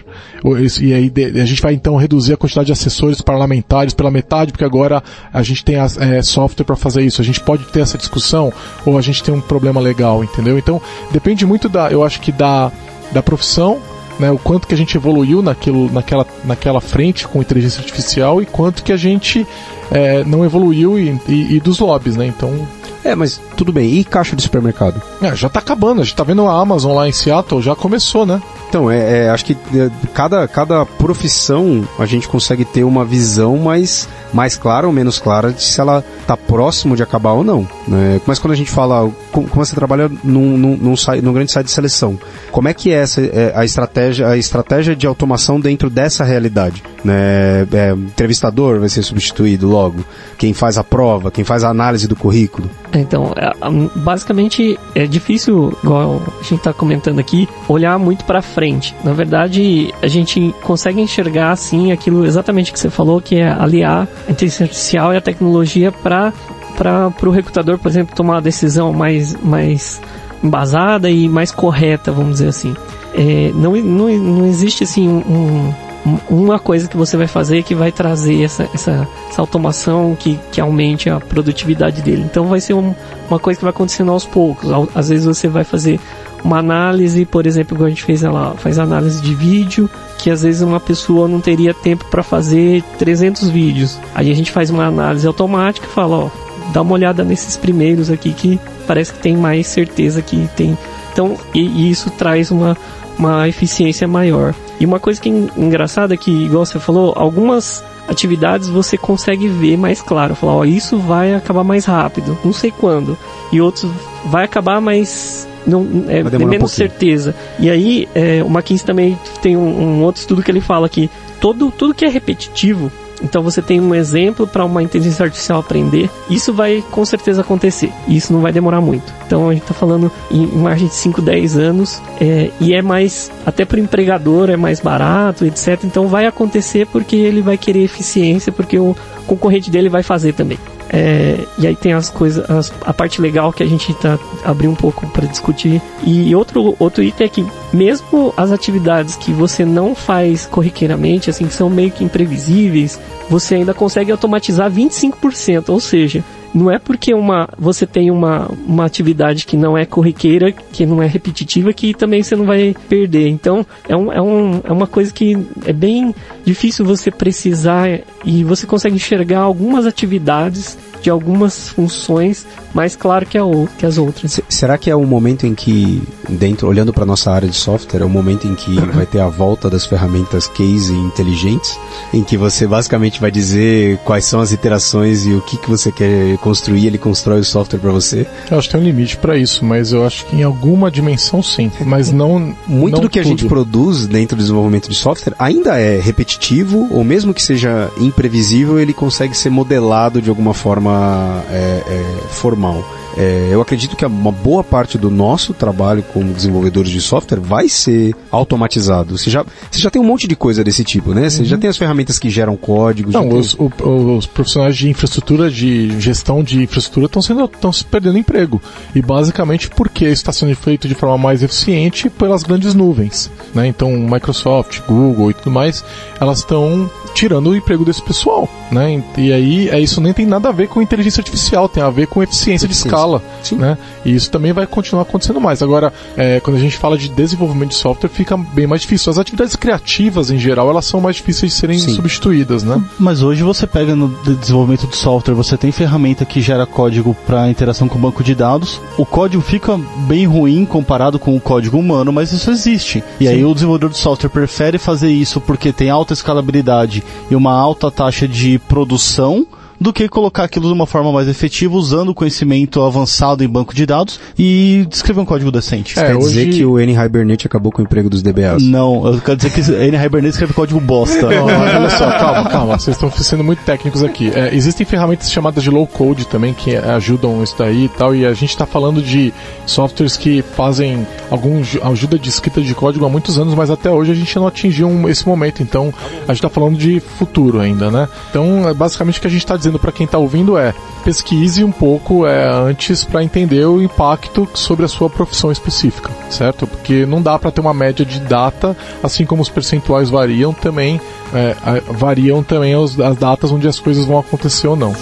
E aí a gente vai então reduzir a quantidade de assessores parlamentares pela metade, porque agora a gente tem é, software para fazer isso. A gente pode ter essa discussão ou a gente tem um problema legal, entendeu? Então depende muito da, eu acho que da, da profissão né, o quanto que a gente evoluiu naquilo, naquela, naquela frente com inteligência artificial e quanto que a gente é, não evoluiu e, e- e dos lobbies, né? Então, É, mas tudo bem. E caixa de supermercado? é, já tá acabando. A gente tá vendo a Amazon lá em Seattle, já começou, né? Então, é, é, acho que é, cada, cada profissão a gente consegue ter uma visão mais, mais clara ou menos clara de se ela está próximo de acabar ou não. Né? Mas quando a gente fala, como, como você trabalha num, num, num, num grande site de seleção, como é que é, essa, é, a, estratégia, a estratégia de automação dentro dessa realidade? Né? É, entrevistador vai ser substituído logo? Quem faz a prova? Quem faz a análise do currículo? Então, é, hum, basicamente é difícil, igual a gente está comentando aqui, olhar muito para frente. Na verdade, a gente consegue enxergar assim aquilo exatamente que você falou, que é aliar a inteligência artificial e a tecnologia para para o recrutador, por exemplo, tomar uma decisão mais mais embasada e mais correta, vamos dizer assim. É, não, não, não existe assim um, um- uma coisa que você vai fazer que vai trazer essa, essa, essa automação que, que aumente a produtividade dele. Então vai ser um- uma coisa que vai acontecendo aos poucos. Às vezes você vai fazer uma análise, por exemplo, igual a gente fez ela faz análise de vídeo, que às vezes uma pessoa não teria tempo para fazer 300 vídeos. Aí a gente faz uma análise automática e fala, ó, dá uma olhada nesses primeiros aqui que parece que tem mais certeza que tem. Então, e, e isso traz uma, uma eficiência maior. E uma coisa que é en- engraçada é que, igual você falou, algumas atividades você consegue ver mais claro. Falar, ó, isso vai acabar mais rápido, não sei quando. E outros vai acabar mais. Não, é, é um menos pouquinho. certeza. E aí, é, o McKinsey também tem um, um outro estudo que ele fala que todo, tudo que é repetitivo, então você tem um exemplo para uma inteligência artificial aprender, isso vai com certeza acontecer. E isso não vai demorar muito. Então a gente está falando em em margem de 5, 10 anos é, e é mais, até para o empregador é mais barato, etc. Então vai acontecer porque ele vai querer eficiência, porque o concorrente dele vai fazer também. É, e aí tem as coisas, as- a parte legal que a gente tá abriu um pouco para discutir. E outro outro item é que mesmo as atividades que você não faz corriqueiramente, assim, que são meio que imprevisíveis, você ainda consegue automatizar 25%, ou seja, não é porque uma, você tem uma, uma atividade que não é corriqueira, que não é repetitiva, que também você não vai perder. Então, é, um, é, um, é uma coisa que é bem difícil você precisar e você consegue enxergar algumas atividades de algumas funções mais claro que, a, que as outras. Se- Será que é o momento em que, dentro, olhando para nossa área de software, é o momento em que vai ter a volta das ferramentas case inteligentes, em que você basicamente vai dizer quais são as iterações e o que, que você quer construir, ele constrói o software para você? Eu acho que tem um limite para isso, mas eu acho que em alguma dimensão sim. Mas não. Muito não do que a tudo. gente produz dentro do desenvolvimento de software ainda é repetitivo, ou mesmo que seja imprevisível, ele consegue ser modelado de alguma forma é, é, formal. É, eu acredito que uma boa parte do nosso trabalho como desenvolvedores de software vai ser automatizado. Você já, você já tem um monte de coisa desse tipo, né? Você já tem as ferramentas que geram códigos. Não, tem- os, o- os profissionais de infraestrutura, de gestão de infraestrutura, estão sendo estão se perdendo emprego. E basicamente porque isso está sendo feito de forma mais eficiente pelas grandes nuvens. Né? Então, Microsoft, Google e tudo mais, elas estão tirando o emprego desse pessoal. Né? E aí, é, isso nem tem nada a ver com inteligência artificial, tem a ver com eficiência, de escala. Sim. Né? E isso também vai continuar acontecendo mais. Agora, é, quando a gente fala de desenvolvimento de software, fica bem mais difícil. As atividades criativas, em geral, elas são mais difíceis de serem Sim. substituídas, né? Mas hoje você pega no de- desenvolvimento de software, você tem ferramenta que gera código para interação com o banco de dados. O código fica bem ruim comparado com o código humano, mas isso existe. E aí o desenvolvedor de software prefere fazer isso porque tem alta escalabilidade e uma alta taxa de produção do que colocar aquilo de uma forma mais efetiva usando o conhecimento avançado em banco de dados e escrever um código decente. É, Quer dizer hoje- que o N-Hibernate acabou com o emprego dos DBAs. Não, eu quero dizer que N Hibernate escreve código bosta. Não, olha só, calma, calma, vocês estão sendo muito técnicos aqui. É, existem ferramentas chamadas de low code também que ajudam isso daí e tal, e a gente está falando de softwares que fazem algum ju- ajuda de escrita de código há muitos anos, mas até hoje a gente não atingiu um- esse momento, então a gente está falando de futuro ainda, né? Então, é, basicamente o que a gente está dizendo para quem está ouvindo é pesquise um pouco é, antes para entender o impacto sobre a sua profissão específica, certo? Porque não dá para ter uma média de data, assim como os percentuais variam também, é, variam também os- as datas onde as coisas vão acontecer ou não.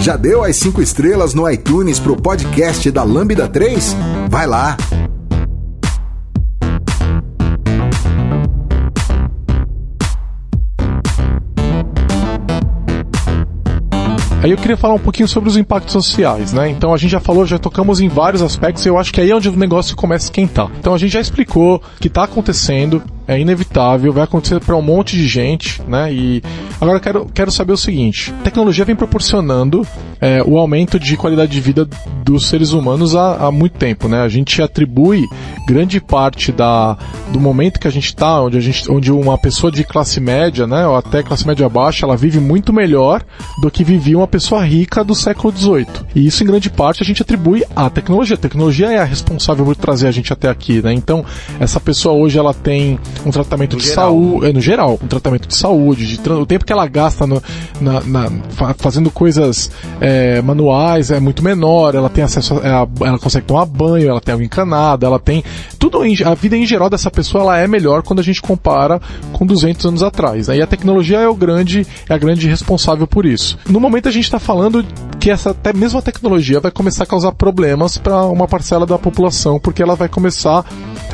Já deu as cinco estrelas no iTunes pro podcast da Lambda 3? Vai lá! Aí eu queria falar um pouquinho sobre os impactos sociais, né? Então a gente já falou, já tocamos em vários aspectos, e eu acho que aí é onde o negócio começa a esquentar. Então a gente já explicou que está acontecendo, é inevitável, vai acontecer para um monte de gente, né? E agora eu quero, quero saber o seguinte: a tecnologia vem proporcionando é, o aumento de qualidade de vida dos seres humanos há, há muito tempo, né? A gente atribui grande parte da, do momento que a gente está, onde, a gente, onde uma pessoa de classe média, né, ou até classe média baixa, ela vive muito melhor do que vivia uma pessoa rica do século XVIII. E isso, em grande parte, a gente atribui à tecnologia. A tecnologia é a responsável por trazer a gente até aqui, né? Então, essa pessoa hoje, ela tem um tratamento de saúde, é, no geral, um tratamento de saúde, de o tempo que ela gasta no- na, na- fa- fazendo coisas é, manuais é muito menor, ela tem acesso, a, ela, ela consegue tomar banho, ela tem água encanada, ela tem tudo, em- a vida em geral dessa pessoa ela é melhor quando a gente compara com 200 anos atrás. Né? E a tecnologia é o grande, é a grande responsável por isso. No momento a gente está falando que essa até mesmo a tecnologia vai começar a causar problemas para uma parcela da população, porque ela vai começar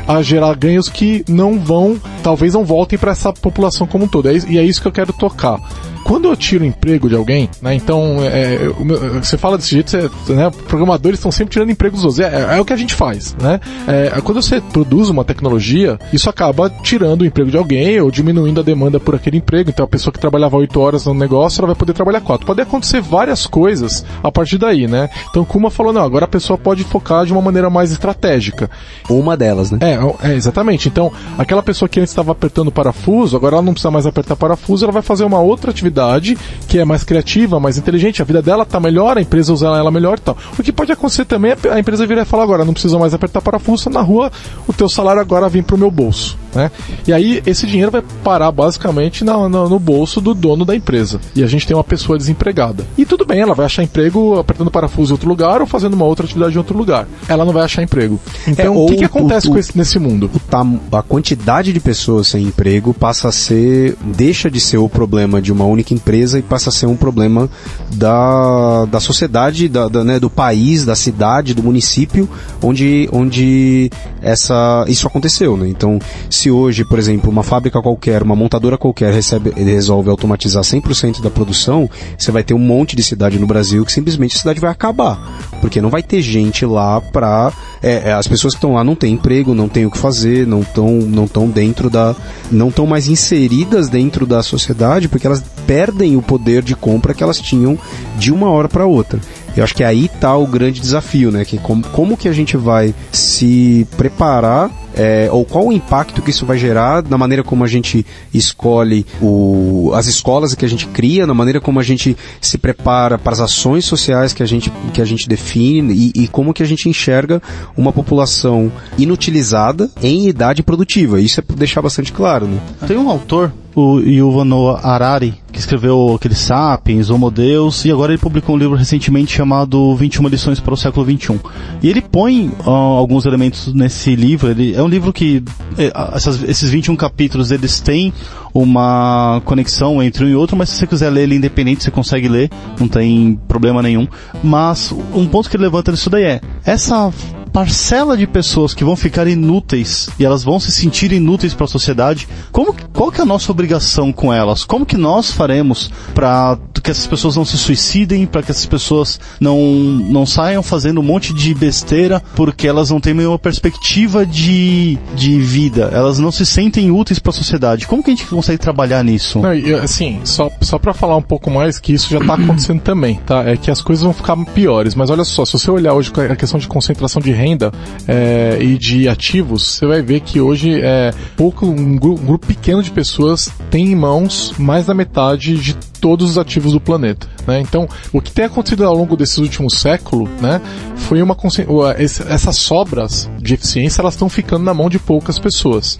a gerar ganhos que não vão, talvez não voltem para essa população como um todo. É E é isso que eu quero tocar. Quando eu tiro o emprego de alguém, né, então é, meu- você fala desse jeito, você, né, programadores estão sempre tirando empregos dos outros. É, é o que a gente faz, né? É, quando você produz uma tecnologia, isso acaba tirando o emprego de alguém ou diminuindo a demanda por aquele emprego. Então a pessoa que trabalhava 8 horas no negócio, ela vai poder trabalhar 4. Pode acontecer várias coisas a partir daí, né? Então Kuma falou, não, agora a pessoa pode focar de uma maneira mais estratégica. Uma delas, né? É, é, exatamente. Então, aquela pessoa que antes estava apertando parafuso, agora ela não precisa mais apertar parafuso, ela vai fazer uma outra atividade que é mais criativa, mais inteligente, a vida dela tá melhor, a empresa usa ela melhor e tal. O que pode acontecer também é a empresa virar e falar agora, não precisa mais apertar parafuso, na rua o teu salário agora vem pro meu bolso, né? E aí esse dinheiro vai parar basicamente na- na- no bolso do dono da empresa. E a gente tem uma pessoa desempregada. E tudo bem, ela vai achar emprego apertando parafuso em outro lugar ou fazendo uma outra atividade em outro lugar. Ela não vai achar emprego. Então, É, o que, que acontece o- com esse, nesse mundo? a quantidade de pessoas sem emprego passa a ser, deixa de ser o problema de uma única empresa e passa a ser um problema da, da sociedade, da, da, né, do país, da cidade, do município onde, onde essa, isso aconteceu. Né? Então, se hoje, por exemplo, uma fábrica qualquer, uma montadora qualquer recebe, resolve automatizar 100% da produção, você vai ter um monte de cidade no Brasil que simplesmente a cidade vai acabar. Porque não vai ter gente lá pra. é, é, as pessoas que estão lá não têm emprego, não têm o que fazer, não estão não tão dentro da. não estão mais inseridas dentro da sociedade porque elas perdem o poder de compra que elas tinham de uma hora para outra. Eu acho que aí tá o grande desafio, né? Que como, como que a gente vai se preparar é, ou qual o impacto que isso vai gerar na maneira como a gente escolhe o, as escolas que a gente cria, na maneira como a gente se prepara para as ações sociais que a gente, que a gente define e, e como que a gente enxerga uma população inutilizada em idade produtiva. Isso é deixar bastante claro, né? Tem um autor, o Yuval Noah Harari, que escreveu aquele Sapiens, Homo Deus, e agora ele publicou um livro recentemente chamado 21 lições para o século 21. E ele põe uh, alguns elementos nesse livro, ele é um livro que eh, essas, esses 21 capítulos eles têm uma conexão entre um e outro, mas se você quiser ler ele independente, você consegue ler, não tem problema nenhum. Mas um ponto que ele levanta nisso daí é essa parcela de pessoas que vão ficar inúteis e elas vão se sentir inúteis para a sociedade, como, qual que é a nossa obrigação com elas? Como que nós faremos para que essas pessoas não se suicidem, para que essas pessoas não, não saiam fazendo um monte de besteira porque elas não têm nenhuma perspectiva de, de vida, elas não se sentem úteis para a sociedade. Como que a gente consegue trabalhar nisso? Não, assim, só, só para falar um pouco mais que isso já está acontecendo também, tá? É que as coisas vão ficar piores, mas olha só, se você olhar hoje a questão de concentração de renda renda é, e de ativos, você vai ver que hoje é pouco um, gru um grupo pequeno de pessoas tem em mãos mais da metade de todos os ativos do planeta. Né? Então, o que tem acontecido ao longo desses últimos séculos, né, foi uma essas sobras de eficiência elas estão ficando na mão de poucas pessoas.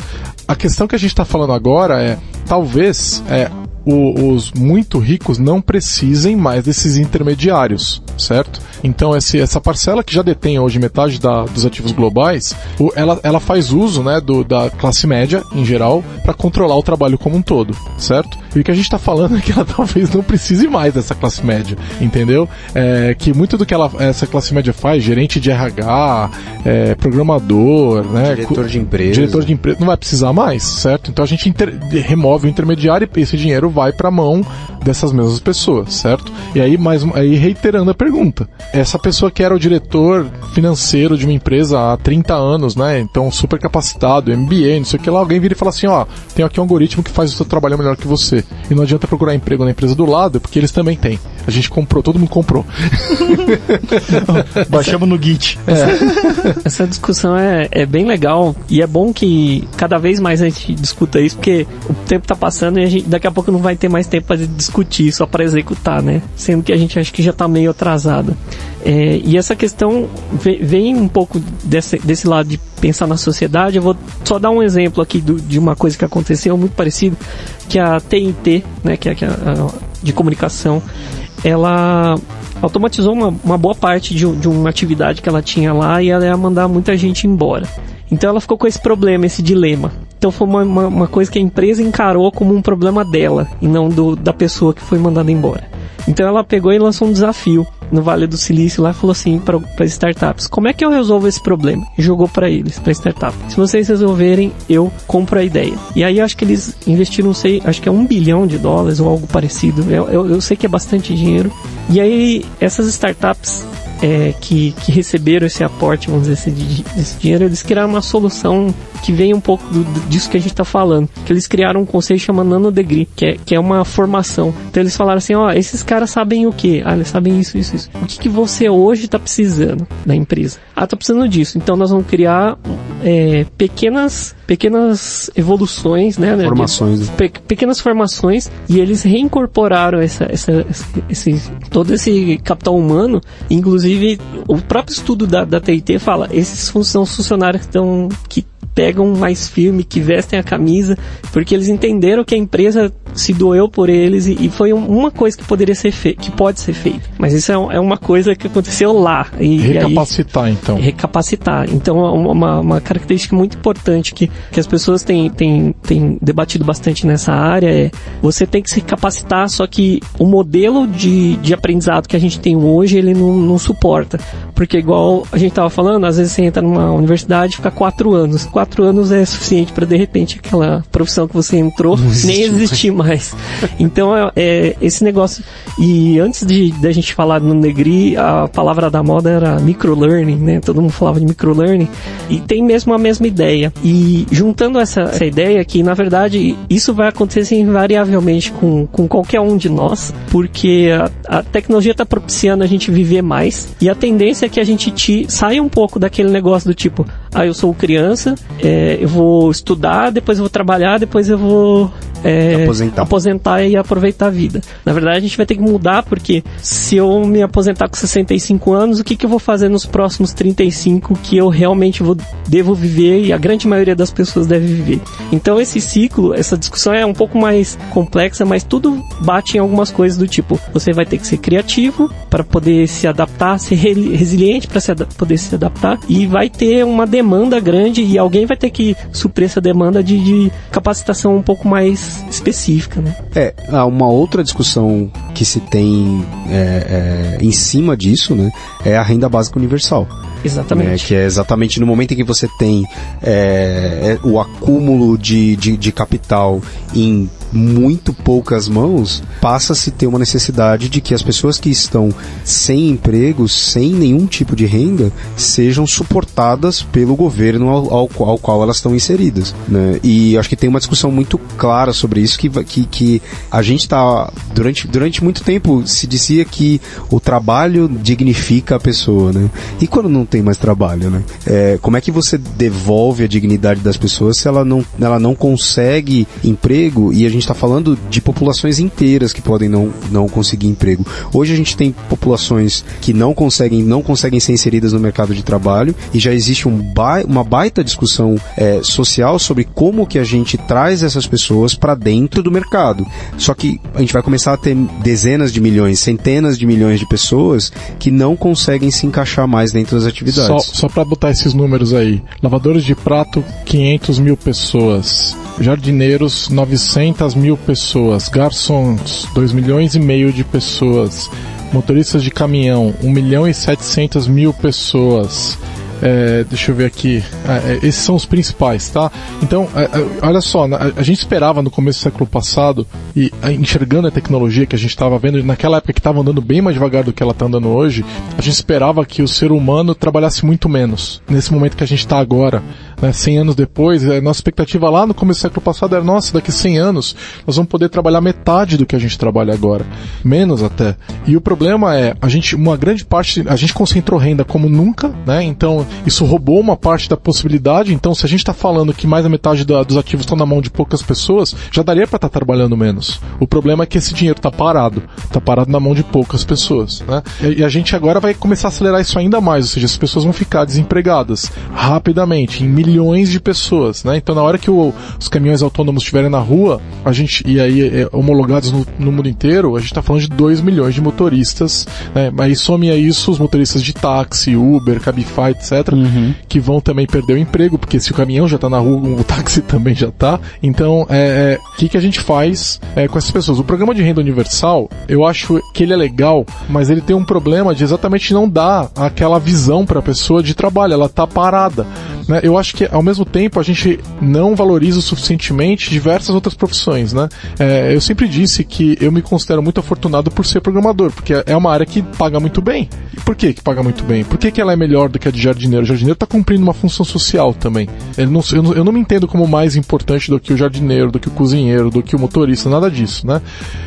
A questão que a gente está falando agora é talvez é, o, os muito ricos não precisem mais desses intermediários, certo? Então esse, essa parcela que já detém hoje metade da, dos ativos globais, o, ela, ela faz uso né, do, da classe média em geral para controlar o trabalho como um todo, certo? E o que a gente está falando é que ela talvez não precise mais dessa classe média, entendeu? É, que muito do que ela, essa classe média faz, gerente de RH, é, programador, né, diretor de empresa, diretor de empresa, não vai precisar mais, certo? Então a gente remove o intermediário e esse dinheiro vai para a mão dessas mesmas pessoas, certo? E aí, mais, aí reiterando a pergunta, essa pessoa que era o diretor financeiro de uma empresa há 30 anos, né? Então super capacitado, MBA, não sei o que lá, alguém vira e fala assim, ó, tem aqui um algoritmo que faz o seu trabalho melhor que você. E não adianta procurar emprego na empresa do lado, porque eles também têm. A gente comprou, todo mundo comprou. Baixamos no Git. É. Essa discussão é, é bem legal e é bom que cada vez mais a gente discuta isso, porque o tempo tá passando e a gente daqui a pouco não vai ter mais tempo para discutir, só para executar, né? Sendo que a gente acha que já tá meio atrasado. É, e essa questão vem um pouco desse, desse lado de pensar na sociedade. Eu vou só dar um exemplo aqui do, de uma coisa que aconteceu muito parecido, que a TNT, né, que é, que é a, de comunicação, ela automatizou uma, uma boa parte de, de uma atividade que ela tinha lá e ela ia mandar muita gente embora. Então ela ficou com esse problema, esse dilema. Então foi uma, uma, uma, coisa que a empresa encarou como um problema dela e não do, da pessoa que foi mandada embora. Então ela pegou e lançou um desafio no Vale do Silício lá falou assim para startups: como é que eu resolvo esse problema? E jogou para eles, para startup. Se vocês resolverem, eu compro a ideia. E aí acho que eles investiram, não sei, acho que é um bilhão de dólares ou algo parecido. Eu, eu, eu sei que é bastante dinheiro. E aí essas startups é, que, que, receberam esse aporte, vamos dizer, esse, esse, dinheiro, eles criaram uma solução que vem um pouco do, do, disso que a gente está falando. Que eles criaram um conceito chamado Nano Degree, que é, que é uma formação. Então eles falaram assim, ó, esses caras sabem o que? Ah, eles sabem isso, isso, isso. O que, que você hoje está precisando da empresa? Ah, tá precisando disso. Então nós vamos criar é, pequenas pequenas evoluções, né? né formações. Pe pequenas formações e eles reincorporaram essa, essa, esse, todo esse capital humano. Inclusive, o próprio estudo da, da TIT fala, esses são funcionários que estão que pegam mais firme, que vestem a camisa, porque eles entenderam que a empresa se doeu por eles e, e foi uma coisa que poderia ser feita, que pode ser feita. Mas isso é, é, uma coisa que aconteceu lá. E, recapacitar, e aí, então. Recapacitar. Então, é uma, uma característica muito importante que, que as pessoas têm, têm, têm debatido bastante nessa área é você tem que se capacitar, só que o modelo de, de aprendizado que a gente tem hoje, ele não, não suporta. Porque igual a gente estava falando, às vezes você entra numa universidade e fica quatro anos. Quatro anos é suficiente para de repente aquela profissão que você entrou nem existir mais. Então é, é, esse negócio. E antes de da gente falar no Negri, a palavra da moda era microlearning, né? Todo mundo falava de microlearning e tem mesmo a mesma ideia. E juntando essa, essa ideia que na verdade isso vai acontecer invariavelmente com, com qualquer um de nós, porque a, a tecnologia está propiciando a gente viver mais e a tendência é que a gente te, saia um pouco daquele negócio do tipo, ah, eu sou criança, é, eu vou estudar, depois eu vou trabalhar, depois eu vou é, Aposentar. aposentar e aproveitar a vida. Na verdade, a gente vai ter que mudar porque se eu me aposentar com 65 anos, o que, que eu vou fazer nos próximos 35 que eu realmente vou, devo viver e a grande maioria das pessoas deve viver? Então, esse ciclo, essa discussão é um pouco mais complexa, mas tudo bate em algumas coisas do tipo: você vai ter que ser criativo para poder se adaptar, ser re- resiliente para se poder se adaptar e vai ter uma demanda grande e alguém vai ter que suprir essa demanda de, de capacitação um pouco mais específica, né? É, há uma outra discussão que se tem é, é, em cima disso, né, é a renda básica universal. Exatamente. né, que é exatamente no momento em que você tem é, é, o acúmulo de, de, de capital em muito poucas mãos, passa a se ter uma necessidade de que as pessoas que estão sem emprego, sem nenhum tipo de renda, sejam suportadas pelo governo ao, ao, qual- ao qual elas estão inseridas. Né? E acho que tem uma discussão muito clara sobre isso que, que, que a gente está durante, durante muito tempo se dizia que o trabalho dignifica a pessoa, né? E quando não tem mais trabalho, né? É, como é que você devolve a dignidade das pessoas se ela não, ela não consegue emprego? E a gente está falando de populações inteiras que podem não, não conseguir emprego. Hoje a gente tem populações que não conseguem, não conseguem ser inseridas no mercado de trabalho e já existe um ba uma baita discussão é, social sobre como que a gente traz essas pessoas para dentro do mercado. Só que a gente vai começar a ter dezenas de milhões, centenas de milhões de pessoas que não conseguem se encaixar mais dentro das Só, atividades. só para botar esses números aí. Lavadores de prato, 500 mil pessoas. Jardineiros, 900 mil pessoas. Garçons, 2 milhões e meio de pessoas. Motoristas de caminhão, 1 milhão e 700 mil pessoas. É, deixa eu ver aqui. É, é, esses são os principais, tá? Então, é, é, olha só, a, gente esperava no começo do século passado, e enxergando a tecnologia que a gente estava vendo, naquela época que estava andando bem mais devagar do que ela está andando hoje, a gente esperava que o ser humano trabalhasse muito menos. Nesse momento que a gente está agora, né, 100 anos depois, a nossa expectativa lá no começo do século passado era, nossa, daqui 100 anos nós vamos poder trabalhar metade do que a gente trabalha agora. Menos até. E o problema é, a gente, uma grande parte, a gente concentrou renda como nunca, né? Então, isso roubou uma parte da possibilidade. Então, se a gente está falando que mais da metade da- dos ativos estão na mão de poucas pessoas, já daria para estar trabalhando menos. O problema é que esse dinheiro está parado. Está parado na mão de poucas pessoas, né? E, e a gente agora vai começar a acelerar isso ainda mais, ou seja, as pessoas vão ficar desempregadas rapidamente, em milhões de pessoas, né? Então, na hora que o- os caminhões autônomos estiverem na rua, a gente e aí é, homologados no, no mundo inteiro, a gente está falando de 2 milhões de motoristas, né? Mas some a isso os motoristas de táxi, Uber, Cabify, etc, que vão também perder o emprego, porque se o caminhão já está na rua, o táxi também já está. Então, é, é, o que, que a gente faz é, com essas pessoas? O programa de renda universal, eu acho que ele é legal, mas ele tem um problema de exatamente não dar aquela visão para a pessoa de trabalho, ela está parada. Né? Eu acho que ao mesmo tempo a gente não valoriza o suficientemente diversas outras profissões, né? É, eu sempre disse que eu me considero muito afortunado por ser programador, porque é uma área que paga muito bem. E por que que paga muito bem? Por que, que ela é melhor do que a de jardineiro? O jardineiro está cumprindo uma função social também. Ele não, eu, não, eu não me entendo como mais importante do que o jardineiro, do que o cozinheiro, do que o motorista, nada disso, né?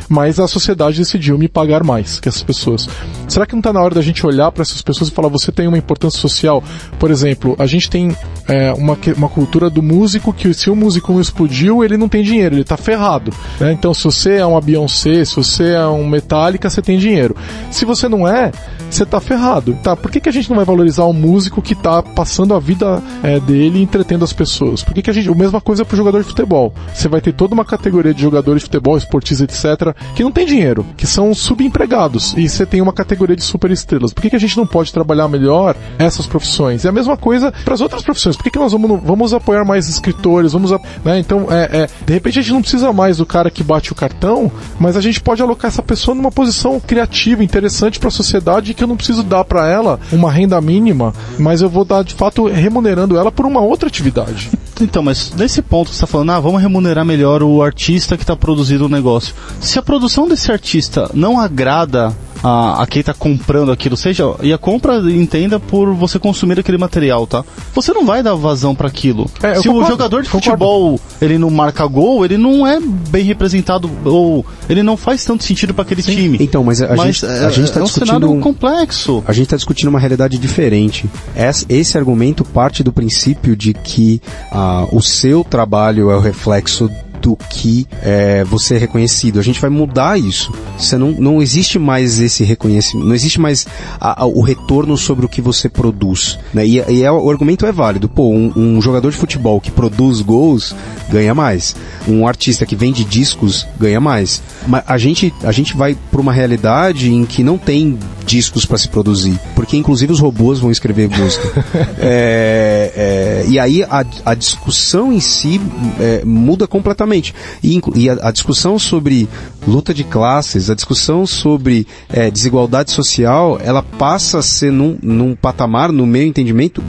Mas a sociedade decidiu me pagar mais que essas pessoas. Será que não está na hora da gente olhar para essas pessoas e falar, você tem uma importância social? Por exemplo, a gente tem é, uma, uma cultura do músico que se o músico não explodiu, ele não tem dinheiro, ele tá ferrado. né? Então, se você é uma Beyoncé, se você é um Metallica, você tem dinheiro. Se você não é, você tá ferrado. Tá, por que, que a gente não vai valorizar o músico que tá passando a vida é, dele entretendo as pessoas? Por que, que a gente. A mesma coisa pro jogador de futebol. Você vai ter toda uma categoria de jogadores de futebol, esportistas, etc., que não tem dinheiro, que são subempregados. E você tem uma categoria de superestrelas. Por que, que a gente não pode trabalhar melhor essas profissões? E a mesma coisa para as outras profissões. Por que, que nós vamos, vamos apoiar mais escritores? Vamos, né? Então, é, é, de repente a gente não precisa mais do cara que bate o cartão, mas a gente pode alocar essa pessoa numa posição criativa, interessante para a sociedade, que eu não preciso dar para ela uma renda mínima, mas eu vou dar de fato remunerando ela por uma outra atividade. Então, mas nesse ponto que você está falando, ah, vamos remunerar melhor o artista que está produzindo o negócio. Se a produção desse artista não agrada a, a quem está comprando aquilo, seja, e a compra entenda por você consumir aquele material, tá? Você não vai dar vazão para aquilo. É, Se o concordo, jogador de concordo. futebol ele não marca gol, ele não é bem representado ou ele não faz tanto sentido para aquele time. Então, mas a mas gente, é, a gente tá é um discutindo cenário um- complexo. A gente está discutindo uma realidade diferente. Esse, esse argumento parte do princípio de que ah, o seu trabalho é o reflexo do que é, você é reconhecido. A gente vai mudar isso. Você não, não existe mais esse reconhecimento, não existe mais a, a, o retorno sobre o que você produz. Né? E, e é, o argumento é válido. Pô, um, um jogador de futebol que produz gols ganha mais. Um artista que vende discos ganha mais. Mas a gente, a gente vai para uma realidade em que não tem discos para se produzir, porque inclusive os robôs vão escrever música. é, é, e aí a, a discussão em si é, muda completamente. E, e a, a, discussão sobre luta de classes, a discussão sobre é, desigualdade social, ela passa a ser num, num patamar, no meu entendimento,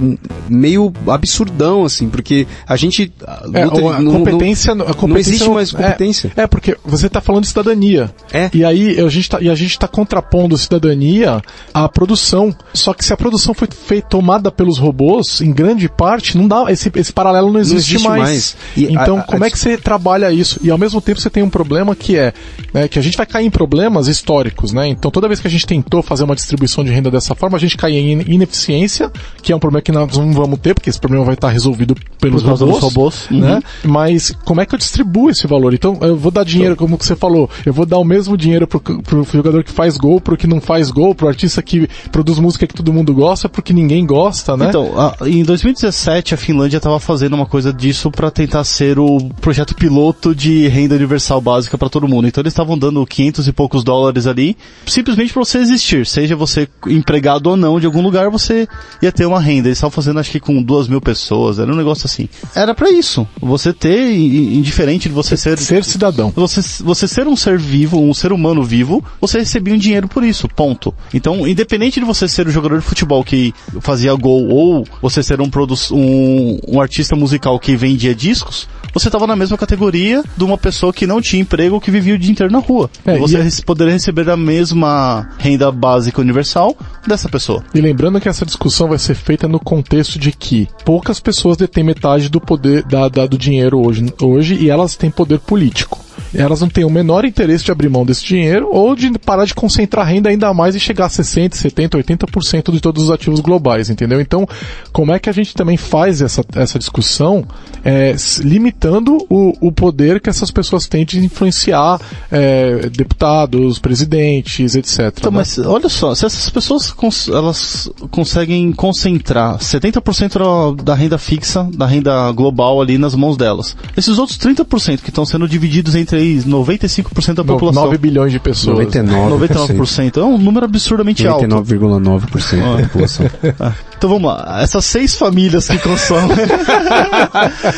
meio absurdão, assim, porque a gente. É, luta, a, competência, não, a competência não existe não, mais competência. É, é, porque você está falando de cidadania. É. E aí a gente tá, e a está contrapondo cidadania à produção. Só que se a produção foi feita, tomada pelos robôs, em grande parte, não dá esse, esse paralelo não existe, não existe mais. mais. então, a, a, como é que você trabalha isso? E ao mesmo tempo você tem um problema que é né, que a gente vai cair em problemas históricos, né? Então toda vez que a gente tentou fazer uma distribuição de renda dessa forma, a gente cai em ineficiência, que é um problema que nós não vamos ter, porque esse problema vai estar resolvido pelos robôs, robôs. Né? Uhum. Mas como é que eu distribuo esse valor? Então eu vou dar dinheiro, como você falou, eu vou dar o mesmo dinheiro pro, pro jogador que faz gol, pro que não faz gol, pro artista que produz música que todo mundo gosta, pro que ninguém gosta, né? Então, a, em 2017 a Finlândia estava fazendo uma coisa disso para tentar ser o projeto piloto de renda universal básica para todo mundo. Então eles estavam dando 500 e poucos dólares ali, simplesmente para você existir, seja você empregado ou não de algum lugar, você ia ter uma renda. Eles estavam fazendo acho que com duas mil pessoas, era um negócio assim. Era para isso, você ter, indiferente de você ser ser cidadão, você você ser um ser vivo, um ser humano vivo, você recebia um dinheiro por isso, ponto. Então, independente de você ser o jogador de futebol que fazia gol ou você ser um, um, um artista musical que vendia discos, você estava na mesma categoria de uma pessoa que não tinha emprego que vivia o dia inteiro na rua. É, você e... poderia receber a mesma renda básica universal dessa pessoa. E lembrando que essa discussão vai ser feita no contexto de que poucas pessoas detêm metade do poder da, da, do dinheiro hoje, hoje e elas têm poder político elas não têm o menor interesse de abrir mão desse dinheiro ou de parar de concentrar renda ainda mais e chegar a 60, 70, 80% de todos os ativos globais, entendeu? Então, como é que a gente também faz essa, essa discussão é, limitando o, o poder que essas pessoas têm de influenciar é, deputados, presidentes, etc. Então, né? mas olha só, se essas pessoas cons elas conseguem concentrar 70% da renda fixa, da renda global ali nas mãos delas, esses outros 30% que estão sendo divididos entre 95% da população. 9 bilhões de pessoas. 99%. 99%. É um número absurdamente 99, alto. 99,9% da população. Ah. Então vamos lá, essas seis famílias que consomem.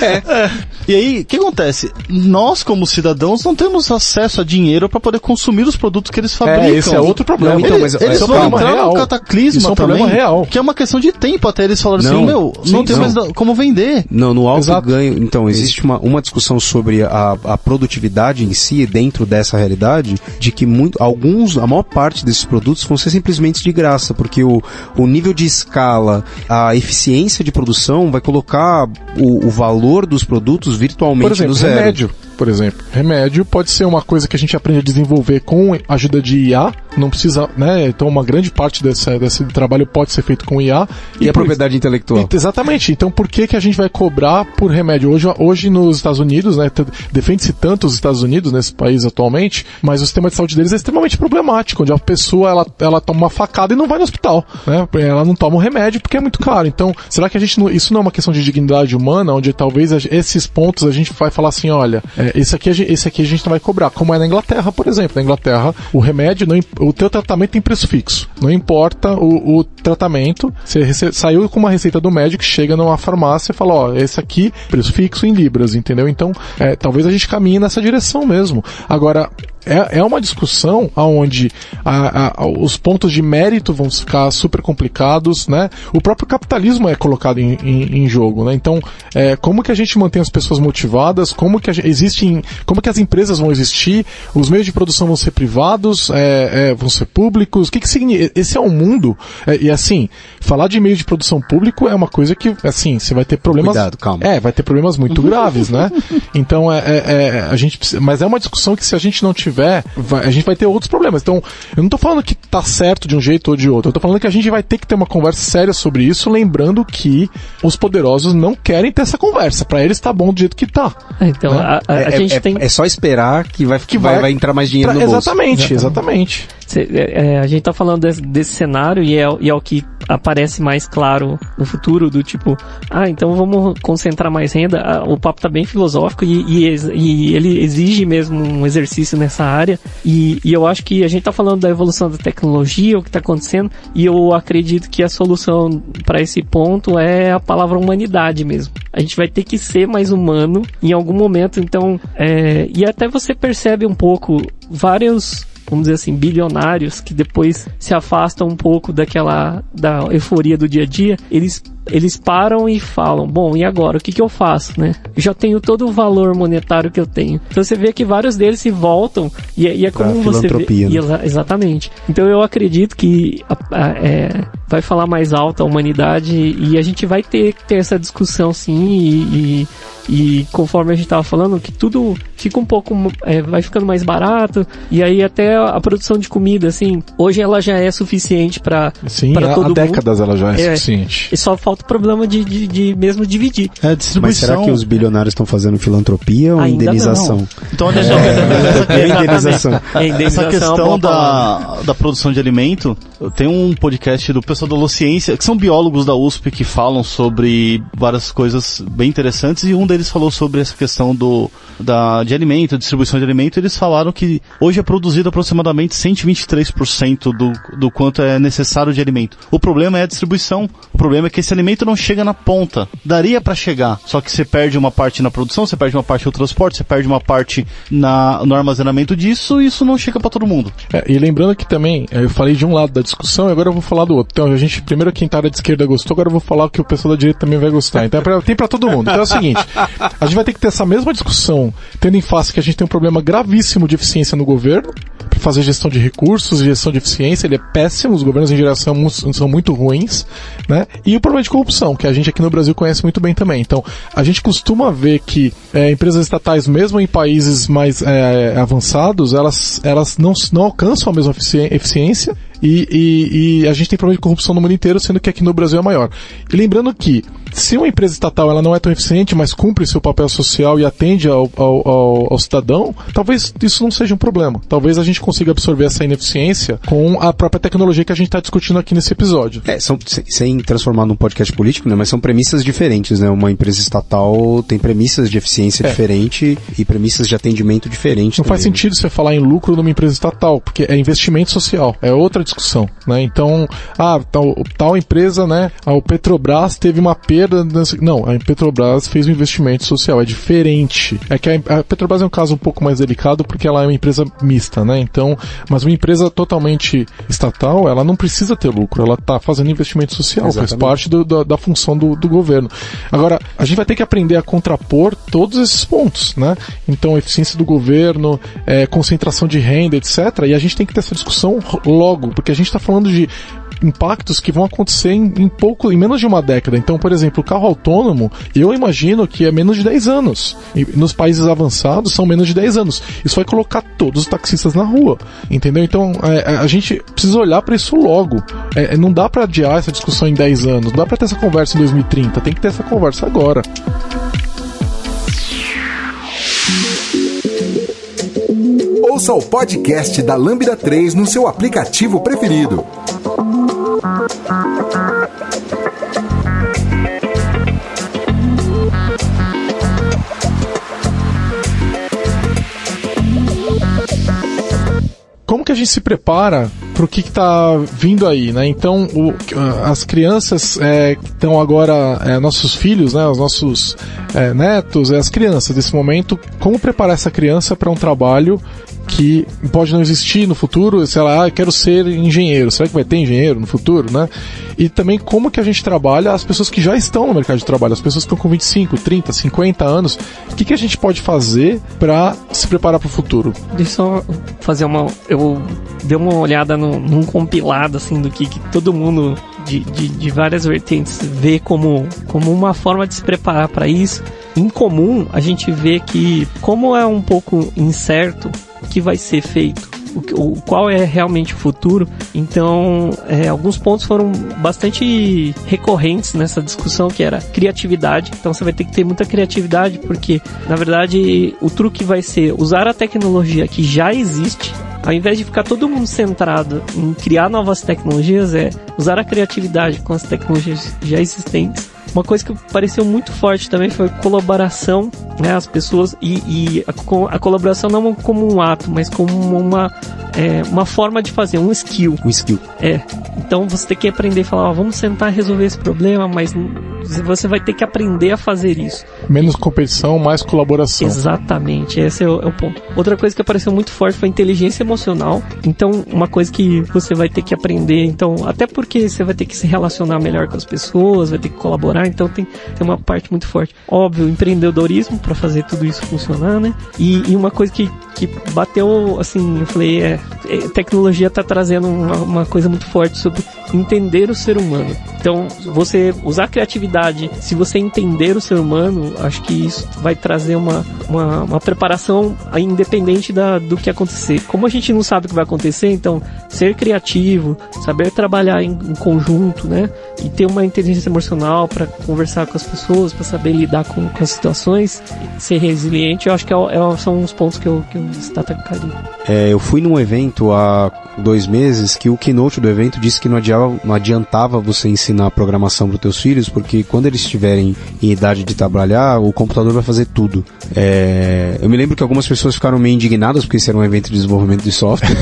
é. E aí, o que acontece? Nós, como cidadãos, não temos acesso a dinheiro para poder consumir os produtos que eles fabricam. É, esse é outro problema. Não, então, mas eles é vão entrar real. no cataclisma Isso é um também, problema real. que é uma questão de tempo até eles falarem assim, meu, sim, não tem mais como vender. Não, no alto Exato. ganho, então, existe uma, uma discussão sobre a, a produtividade em si, dentro dessa realidade, de que muito, alguns, a maior parte desses produtos vão ser simplesmente de graça, porque o, o nível de escala a eficiência de produção vai colocar o, o valor dos produtos virtualmente Por exemplo, no zero. remédio por exemplo. Remédio pode ser uma coisa que a gente aprende a desenvolver com a ajuda de IA, não precisa, né? Então uma grande parte desse, desse trabalho pode ser feito com IA. E, e a propriedade intelectual. E, exatamente. Então por que que a gente vai cobrar por remédio? Hoje, hoje nos Estados Unidos, né? Defende-se tanto os Estados Unidos nesse país atualmente, mas o sistema de saúde deles é extremamente problemático, onde a pessoa ela, ela toma uma facada e não vai no hospital, né? Ela não toma um remédio porque é muito caro. Então, será que a gente não, isso não é uma questão de dignidade humana, onde talvez esses pontos a gente vai falar assim, olha, é, esse aqui, esse aqui a gente não vai cobrar, como é na Inglaterra, por exemplo. Na Inglaterra, o remédio, não, o teu tratamento tem preço fixo. Não importa o, o tratamento, você rece, saiu com uma receita do médico, chega numa farmácia e fala, ó, esse aqui, preço fixo em libras, entendeu? Então, é, talvez a gente caminhe nessa direção mesmo. Agora, é, é uma discussão onde a, a, os pontos de mérito vão ficar super complicados, né? O próprio capitalismo é colocado em, em, em jogo, né? Então, é, como que a gente mantém as pessoas motivadas? Como que gente, existem, como que as empresas vão existir? Os meios de produção vão ser privados? É, é, vão ser públicos? O que que significa? Esse é um mundo é, e assim, falar de meio de produção público é uma coisa que, assim, você vai ter problemas. Cuidado, calma. É, vai ter problemas muito graves, né? Então, é, é, é, a gente, mas é uma discussão que se a gente não tiver tiver, vai, a gente vai ter outros problemas. Então, eu não tô falando que tá certo de um jeito ou de outro. Eu tô falando que a gente vai ter que ter uma conversa séria sobre isso, lembrando que os poderosos não querem ter essa conversa. Para eles tá bom do jeito que tá. Então, Né? a, a- a É, gente é- tem. é só esperar que vai, Que vai, vai- vai entrar mais dinheiro Pra- no bolso. exatamente, exatamente. É, é, a gente tá falando desse, desse cenário e é, e é o que aparece mais claro no futuro, do tipo, ah, então vamos concentrar mais renda. Ah, o papo tá bem filosófico e, e e ele exige mesmo um exercício nessa área. E, e eu acho que a gente tá falando da evolução da tecnologia, o que tá acontecendo, e eu acredito que a solução para esse ponto é a palavra humanidade mesmo. A gente vai ter que ser mais humano em algum momento, então, é, e até você percebe um pouco vários vamos dizer assim, bilionários que depois se afastam um pouco daquela da euforia do dia a dia, eles eles param e falam, bom, e agora? O que, que eu faço, né? Eu já tenho todo o valor monetário que eu tenho. Então você vê que vários deles se voltam e, é- e é como você vê. né? e exa- exatamente. Então eu acredito que a- a- é, vai falar mais alto a humanidade e a gente vai ter que ter essa discussão sim e, e, e conforme a gente tava falando, que tudo fica um pouco, é, vai ficando mais barato e aí até a produção de comida, assim, hoje ela já é suficiente para Sim, Para há, todo há mundo. décadas ela já é, É. suficiente. e só falta o problema de, de, de mesmo dividir. É, Mas distribuição. será que os bilionários estão fazendo filantropia ou Ainda indenização? Então, olha só, essa, É indenização. É, indenização essa é questão da, da produção de alimento, tem um podcast do pessoal da Lociência, que são biólogos da USP que falam sobre várias coisas bem interessantes, e um deles falou sobre essa questão do, da, de alimento, distribuição de alimento, eles falaram que hoje é produzido aproximadamente 123% do, do quanto é necessário de alimento. O problema é a distribuição. O problema é que esse alimento não chega na ponta. Daria para chegar, só que você perde uma parte na produção, você perde uma parte no transporte, você perde uma parte na, no armazenamento disso, e isso não chega para todo mundo. É, e lembrando que também, é, eu falei de um lado da discussão e agora eu vou falar do outro. Então, a gente, primeiro quem tá da esquerda gostou, agora eu vou falar que o pessoal da direita também vai gostar. Então, é pra- tem pra todo mundo. Então é o seguinte, a gente vai ter que ter essa mesma discussão, tendo em face que a gente tem um problema gravíssimo de eficiência no governo, para fazer gestão de recursos, gestão de eficiência, ele é péssimo, os governos em geral são, são muito ruins, né? E o problema de corrupção, que a gente aqui no Brasil conhece muito bem também. Então, a gente costuma ver que é, empresas estatais, mesmo em países mais é, avançados, elas, elas não, não alcançam a mesma efici- eficiência e, e- e a gente tem problema de corrupção no mundo inteiro, sendo que aqui no Brasil é maior. E lembrando que, se uma empresa estatal ela não é tão eficiente, mas cumpre seu papel social e atende ao, ao, ao- ao cidadão, talvez isso não seja um problema. Talvez a gente consiga absorver essa ineficiência com a própria tecnologia que a gente está discutindo aqui nesse episódio. É, são, se- sem transformar num podcast político, né? Mas são premissas diferentes, né? Uma empresa estatal tem premissas de eficiência É. diferente e premissas de atendimento diferentes. Não faz também, né? sentido você falar em lucro numa empresa estatal, porque é investimento social, é outra discussão, né? Então, ah, tal, tal empresa, né? o Petrobras teve uma perda, nessa- não, a Petrobras fez um investimento social, é diferente. É que a, Petrobras é um caso um pouco mais delicado porque ela é uma empresa mista, né? Então, mas uma empresa totalmente estatal, ela não precisa ter lucro, ela está fazendo investimento social, faz Exatamente. parte do- da, da função do, do governo. Agora, a gente vai ter que aprender a contrapor todos esses pontos, né? Então, eficiência do governo, é, concentração de renda, etc. E a gente tem que ter essa discussão logo, porque a gente está falando de impactos que vão acontecer em, em pouco, em menos de uma década. Então, por exemplo, o carro autônomo, eu imagino que é menos de 10 anos. E nos países avançados são menos de 10 anos. Isso vai colocar todos os taxistas na rua, entendeu? Então, é, a gente precisa olhar para isso logo. É, não dá para adiar essa discussão em 10 anos, não dá para ter essa conversa em 2030, tem que ter essa conversa agora. Ouça o podcast da Lambda 3 no seu aplicativo preferido. Como que a gente se prepara para o que está vindo aí, né? Então, o- as crianças é, que estão agora, é, nossos filhos, né, os nossos é, netos, é, as crianças desse momento, como preparar essa criança para um trabalho que pode não existir no futuro, sei lá, ah, quero ser engenheiro, será que vai ter engenheiro no futuro, né? E também como que a gente trabalha as pessoas que já estão no mercado de trabalho, as pessoas que estão com 25, 30, 50 anos, o que, que a gente pode fazer para se preparar para o futuro? Deixa só fazer uma. Eu dei uma olhada no, num compilado assim do que, que todo mundo de, de, de várias vertentes vê como, como uma forma de se preparar para isso. Em comum, a gente vê que, como é um pouco incerto que vai ser feito o, qual é realmente o futuro. Então, é, alguns pontos foram bastante recorrentes nessa discussão, que era criatividade. Então, você vai ter que ter muita criatividade, porque, na verdade, o truque vai ser usar a tecnologia que já existe ao invés de ficar todo mundo centrado em criar novas tecnologias, é usar a criatividade com as tecnologias já existentes uma coisa que pareceu muito forte também foi colaboração, né? As pessoas e, e a, a, colaboração não como um ato, mas como uma é, uma forma de fazer, um skill. Um skill. É. Então você tem que aprender a falar, ó, vamos sentar e resolver esse problema, mas você vai ter que aprender a fazer isso. Menos competição, mais colaboração. Exatamente, esse é o, é o ponto. Outra coisa que apareceu muito forte foi a inteligência emocional. Então, uma coisa que você vai ter que aprender, então, até porque você vai ter que se relacionar melhor com as pessoas, vai ter que colaborar, então tem, tem uma parte muito forte. Óbvio, empreendedorismo para fazer tudo isso funcionar, né? E, e uma coisa que, que bateu, assim, eu falei, é, é tecnologia está trazendo uma, uma coisa muito forte sobre entender o ser humano. Então, você usar criatividade, se você entender o ser humano, acho que isso vai trazer uma, uma, uma preparação independente da, do que acontecer. Como a gente não sabe o que vai acontecer, então, ser criativo, saber trabalhar em, em conjunto, né? E ter uma inteligência emocional para conversar com as pessoas, para saber lidar com, com, as situações, ser resiliente, eu acho que é, é, são os pontos que eu, que eu destacaria. É, eu fui num evento há dois meses que o keynote do evento disse que não adiantava, não adiantava você ensinar programação para os teus filhos, porque quando eles estiverem em idade de trabalhar, o computador vai fazer tudo. É, eu me lembro que algumas pessoas ficaram meio indignadas porque esse era um evento de desenvolvimento de software.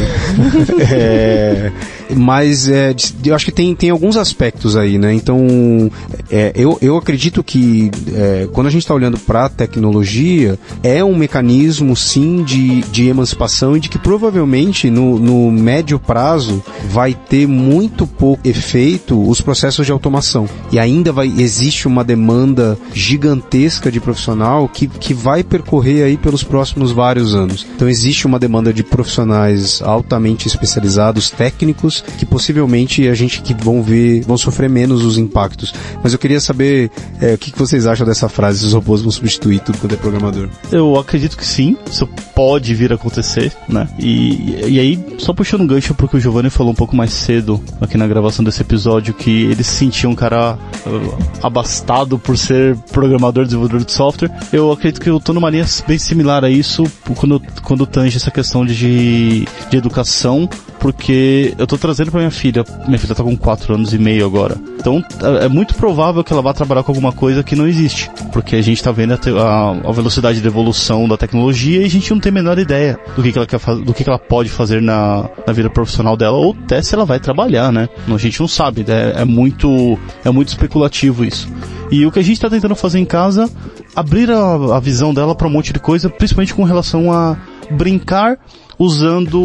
é, mas é, eu acho que tem, tem alguns aspectos aí, né? Então, é, eu, eu acredito que é, quando a gente está olhando para a tecnologia, é um mecanismo sim de, de emancipação e de que provavelmente no, no médio prazo vai ter muito pouco efeito os processos de automação. E ainda vai, existe uma demanda gigantesca de profissional que, que vai percorrer aí pelos próximos vários anos. Então existe uma demanda de profissionais altamente especializados, técnicos, que possivelmente a gente que vão ver, vão sofrer menos os impactos. Mas eu queria saber é, o que, que vocês acham dessa frase, os robôs vão substituir tudo quando é programador. Eu acredito que sim, isso pode vir a acontecer, né? E, e aí, só puxando um gancho porque o Giovanni falou um pouco mais cedo aqui na gravação desse episódio que ele se sentia um cara uh, abastado por ser programador, desenvolvedor de software. Eu acredito que eu tô numa linha bem similar a isso quando, quando tange essa questão de, de educação, porque eu tô trazendo para minha filha, minha filha tá com 4 anos e meio agora. Então é, é muito provável que ela vá trabalhar com alguma coisa que não existe, porque a gente tá vendo a, a velocidade de evolução da tecnologia e a gente não tem a menor ideia do que, que ela quer do que, que ela pode fazer na, na vida profissional dela ou até se ela vai trabalhar, né? A gente não sabe, né? é muito é muito especulativo isso. E o que a gente está tentando fazer em casa, abrir a, a visão dela para um monte de coisa, principalmente com relação a brincar usando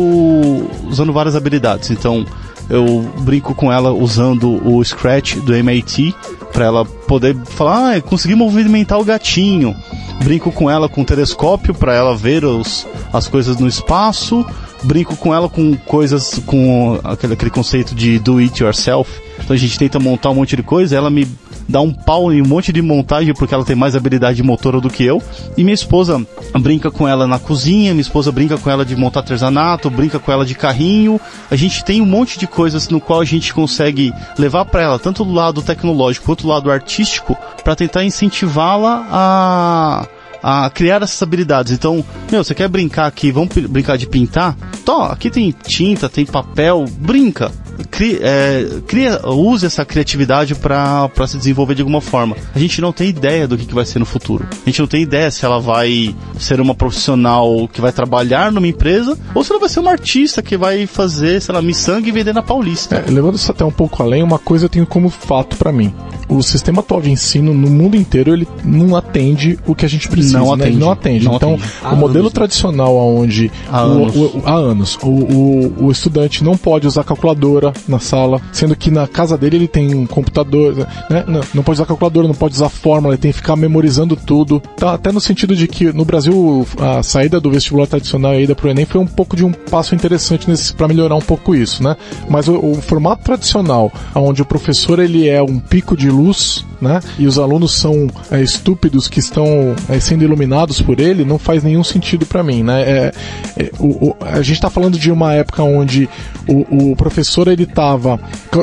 usando várias habilidades. Então, eu brinco com ela usando o Scratch do MIT para ela poder falar, ah, consegui movimentar o gatinho. Brinco com ela com o telescópio para ela ver os, as coisas no espaço. Brinco com ela com coisas com aquele, aquele conceito de do it yourself. Então a gente tenta montar um monte de coisa, ela me dá um pau em um monte de montagem porque ela tem mais habilidade motora do que eu. E minha esposa brinca com ela na cozinha, minha esposa brinca com ela de montar artesanato, brinca com ela de carrinho. A gente tem um monte de coisas no qual a gente consegue levar para ela tanto do lado tecnológico quanto do lado artístico para tentar incentivá-la a a criar essas habilidades. Então, meu, você quer brincar aqui, vamos brincar de pintar? Tó, aqui tem tinta, tem papel, brinca cria, é, cria, use essa criatividade para se desenvolver de alguma forma. A gente não tem ideia do que, que vai ser no futuro. A gente não tem ideia se ela vai ser uma profissional que vai trabalhar numa empresa ou se ela vai ser uma artista que vai fazer, sei lá, miçanga e vender na Paulista. É, levando isso até um pouco além, uma coisa eu tenho como fato para mim. O sistema atual de ensino no mundo inteiro ele não atende o que a gente precisa, não né? atende. Não atende. Não então, atende. o modelo anos, tradicional onde há o, anos, o, o, há anos o, o, o estudante não pode usar calculadora na sala, sendo que na casa dele ele tem um computador, né? Não, não pode usar calculadora, não pode usar fórmula, ele tem que ficar memorizando tudo. Tá, até no sentido de que no Brasil a saída do vestibular tradicional e a ida pro Enem foi um pouco de um passo interessante para melhorar um pouco isso, né? Mas o, o formato tradicional, onde o professor ele é um pico de luz né? E os alunos são é, estúpidos que estão é, sendo iluminados por ele, não faz nenhum sentido para mim, né? É, é, o, o, a gente está falando de uma época onde o, o professor ele tava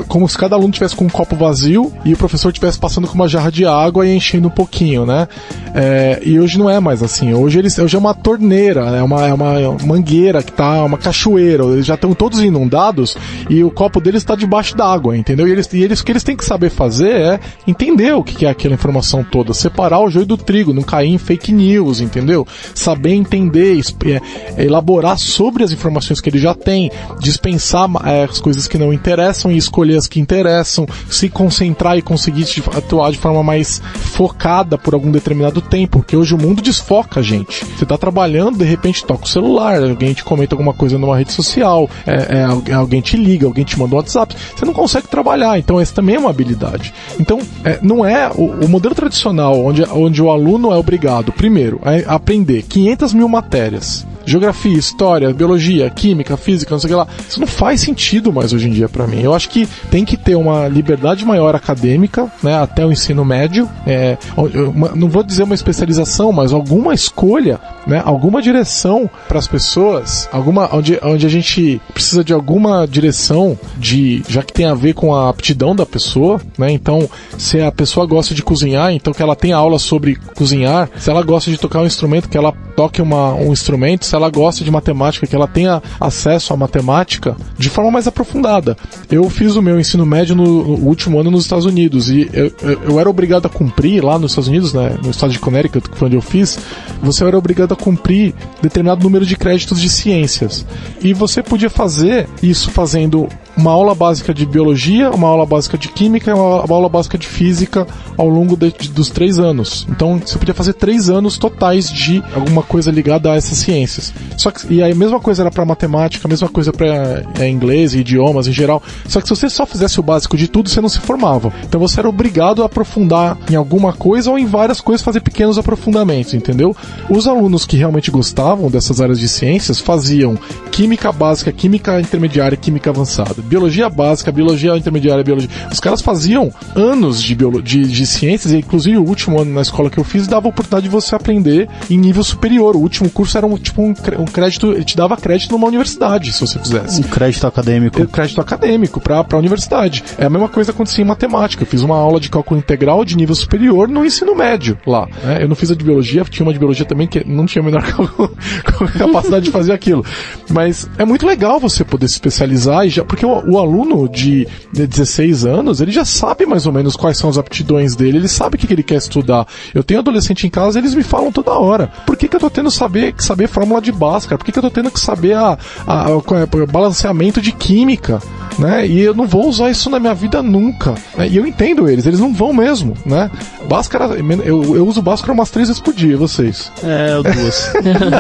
como se cada aluno tivesse com um copo vazio e o professor estivesse passando com uma jarra de água e enchendo um pouquinho, né? É, e hoje não é mais assim. Hoje eles, hoje é uma torneira, é uma, é uma mangueira que tá, uma cachoeira. Eles já estão todos inundados e o copo deles está debaixo d'água, entendeu? E eles, e eles, o que eles têm que saber fazer é entender o que é aquela informação toda, separar o joio do trigo, não cair em fake news, entendeu? Saber entender, é, elaborar sobre as informações que ele já tem, dispensar é, as coisas que não interessam e escolher as que interessam, se concentrar e conseguir atuar de forma mais focada por algum determinado tempo, porque hoje o mundo desfoca a gente. Você está trabalhando, de repente toca o celular, alguém te comenta alguma coisa numa rede social, é, é, alguém te liga, alguém te manda um WhatsApp, você não consegue trabalhar, então essa também é uma habilidade. Então, é, não é o, o, modelo tradicional onde, onde o aluno é obrigado, primeiro, a aprender 500 mil matérias geografia, história, biologia, química, física, não sei o que lá. Isso não faz sentido mais hoje em dia para mim. Eu acho que tem que ter uma liberdade maior acadêmica, né, até o ensino médio. É, uma, não vou dizer uma especialização, mas alguma escolha, né, alguma direção para as pessoas, alguma onde, onde a gente precisa de alguma direção de já que tem a ver com a aptidão da pessoa, né? Então, se a pessoa gosta de cozinhar, então que ela tenha aula sobre cozinhar. Se ela gosta de tocar um instrumento, que ela toque uma, um instrumento se ela gosta de matemática, que ela tenha acesso à matemática de forma mais aprofundada. Eu fiz o meu ensino médio no, no último ano nos Estados Unidos e eu, eu, era obrigado a cumprir lá nos Estados Unidos, né, no estado de Connecticut, que foi onde eu fiz, você era obrigado a cumprir determinado número de créditos de ciências. E você podia fazer isso fazendo uma aula básica de biologia, uma aula básica de química e uma, uma aula básica de física ao longo de, de, dos três anos. Então você podia fazer três anos totais de alguma coisa ligada a essas ciências. Só que, e a mesma coisa era para matemática, a mesma coisa para é, inglês e idiomas em geral. Só que se você só fizesse o básico de tudo, você não se formava. Então você era obrigado a aprofundar em alguma coisa ou em várias coisas, fazer pequenos aprofundamentos, entendeu? Os alunos que realmente gostavam dessas áreas de ciências faziam química básica, química intermediária, química avançada biologia básica, biologia intermediária, biologia. Os caras faziam anos de, biolo, de, de ciências, e inclusive o último ano na escola que eu fiz dava a oportunidade de você aprender em nível superior. O último curso era um, tipo um, um crédito, ele te dava crédito numa universidade, se você fizesse. Um crédito acadêmico. Um crédito acadêmico para a universidade. É a mesma coisa que acontecia em matemática. Eu fiz uma aula de cálculo integral de nível superior no ensino médio lá. Né? Eu não fiz a de biologia, tinha uma de biologia também que não tinha a menor capacidade de fazer aquilo. Mas é muito legal você poder se especializar, e já, porque o, aluno de, de 16 anos, ele já sabe mais ou menos quais são as aptidões dele, ele sabe o que, que ele quer estudar. Eu tenho adolescente em casa, eles me falam toda hora. Por que, que eu tô tendo saber, que saber fórmula de Bhaskara? Por que, que eu tô tendo que saber a, a, a, a balanceamento de química? Né? E eu não vou usar isso na minha vida nunca. Né? E eu entendo eles, eles não vão mesmo, né? Bhaskara, eu, eu uso Bhaskara umas três vezes por dia, vocês. É, duas.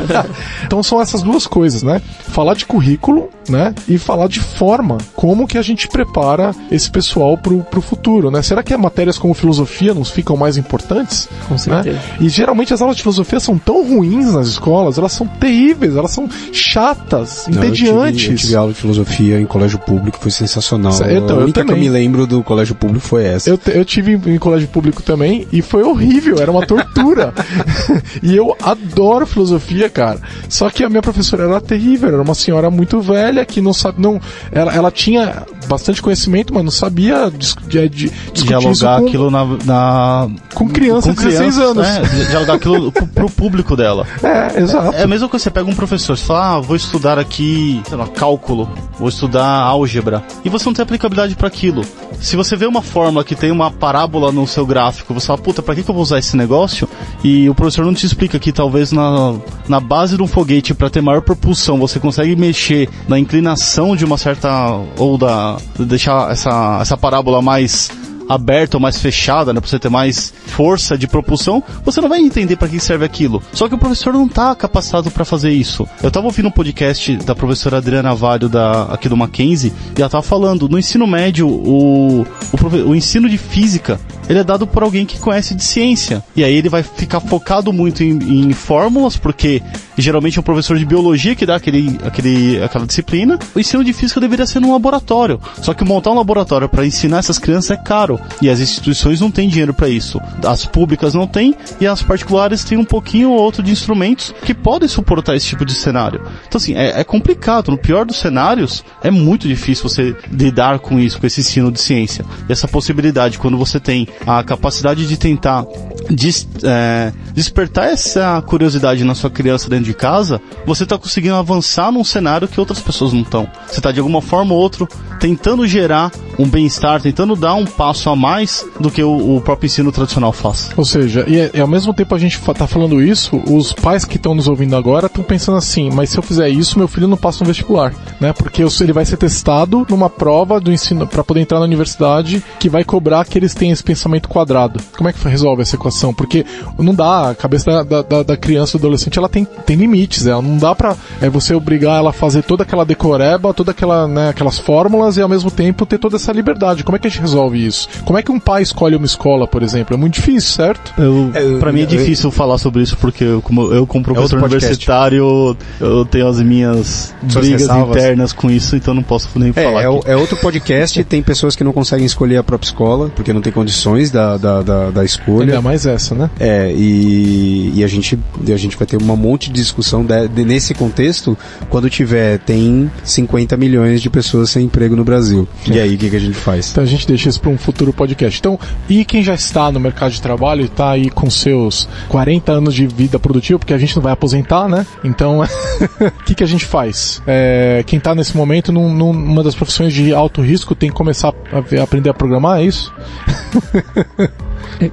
então são essas duas coisas, né? Falar de currículo, né? E falar de forma como que a gente prepara esse pessoal pro, pro futuro, né? Será que matérias como filosofia não ficam mais importantes? Com certeza. Né? E geralmente as aulas de filosofia são tão ruins nas escolas, elas são terríveis, elas são chatas, não, entediantes. Eu tive, eu tive aula de filosofia em colégio público, foi sensacional. Então, a única que eu me lembro do colégio público foi essa. Eu, eu tive em, em colégio público também e foi horrível, era uma tortura. e eu adoro filosofia, cara. Só que a minha professora era terrível, era uma senhora muito velha que não sabe, não, ela, ela tinha bastante conhecimento, mas não sabia de, de, de dialogar com, aquilo na, na, com criança com de 16 anos. É, dialogar aquilo pro público dela. É, exato. É, é a mesma coisa, você pega um professor, você fala, ah, vou estudar aqui, sei lá, cálculo, vou estudar álgebra, e você não tem aplicabilidade para aquilo. Se você vê uma fórmula que tem uma parábola no seu gráfico, você fala, puta, pra que, que eu vou usar esse negócio? E o professor não te explica que talvez na, na base de um foguete, para ter maior propulsão, você consegue mexer na inclinação de uma certa. ou da. deixar essa, essa parábola mais aberta ou mais fechada, né, para você ter mais força de propulsão, você não vai entender para que serve aquilo. Só que o professor não está capacitado para fazer isso. Eu estava ouvindo um podcast da professora Adriana Valho da aqui do Mackenzie e ela estava falando, no ensino médio, o, o, o ensino de física ele é dado por alguém que conhece de ciência. E aí ele vai ficar focado muito em, em fórmulas, porque geralmente é o professor de biologia que dá aquele, aquele, aquela disciplina. O ensino de física deveria ser num laboratório. Só que montar um laboratório para ensinar essas crianças é caro. Caro e as instituições não têm dinheiro para isso. As públicas não têm e as particulares têm um pouquinho ou outro de instrumentos que podem suportar esse tipo de cenário. Então, assim, é, é complicado. No pior dos cenários, é muito difícil você lidar com isso, com esse ensino de ciência. E essa possibilidade, quando você tem a capacidade de tentar des, é, despertar essa curiosidade na sua criança dentro de casa, você está conseguindo avançar num cenário que outras pessoas não estão. Você está de alguma forma ou outra tentando gerar um bem-estar, tentando dar um passo a mais do que o, o próprio ensino tradicional faz. Ou seja, e, e, ao mesmo tempo a gente está falando isso, os pais que estão nos ouvindo agora estão pensando assim, mas se eu fizer isso, meu filho não passa no vestibular, né? Porque ele vai ser testado numa prova do ensino para poder entrar na universidade que vai cobrar que eles tenham esse pensamento quadrado. Como é que resolve essa equação? Porque não dá, a cabeça da, da, da criança, do adolescente, ela tem, tem limites, ela não dá para é, você obrigar ela a fazer toda aquela decoreba, toda aquela, né, aquelas fórmulas e ao mesmo tempo ter toda essa liberdade. Como é que a gente resolve isso? Como é que um pai escolhe uma escola, por exemplo? É muito difícil, certo? Eu, é, pra mim é difícil eu, falar sobre isso porque eu, como, eu como é professor é universitário, eu tenho as minhas Suas brigas ressalvas. internas com isso, então não posso nem é, falar. É, é, outro podcast, tem pessoas que não conseguem escolher a própria escola, porque não tem condições da, da, da, da escolha. Ainda mais essa, né? É, e, e a, gente, a gente vai ter um monte de discussão de, de, nesse contexto quando tiver, tem 50 milhões de pessoas sem emprego no Brasil. E aí, o que, que a gente faz? Então a gente deixa isso para um futuro podcast. Então, e quem já está no mercado de trabalho e está aí com seus 40 anos de vida produtiva, porque a gente não vai aposentar, né? Então, o que, que a gente faz? É, quem está nesse momento num, numa das profissões de alto risco tem que começar a, aprender a programar, é isso?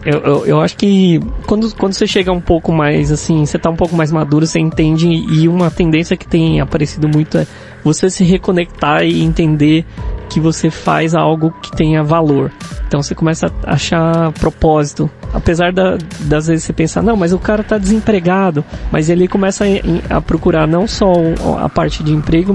Eu, eu, eu, acho que quando, quando você chega um pouco mais, assim, você tá um pouco mais maduro, você entende, e uma tendência que tem aparecido muito é você se reconectar e entender que você faz algo que tenha valor. Então você começa a achar propósito. Apesar da, das vezes você pensar, não, mas o cara está desempregado, mas ele começa a, a, procurar não só a parte de emprego,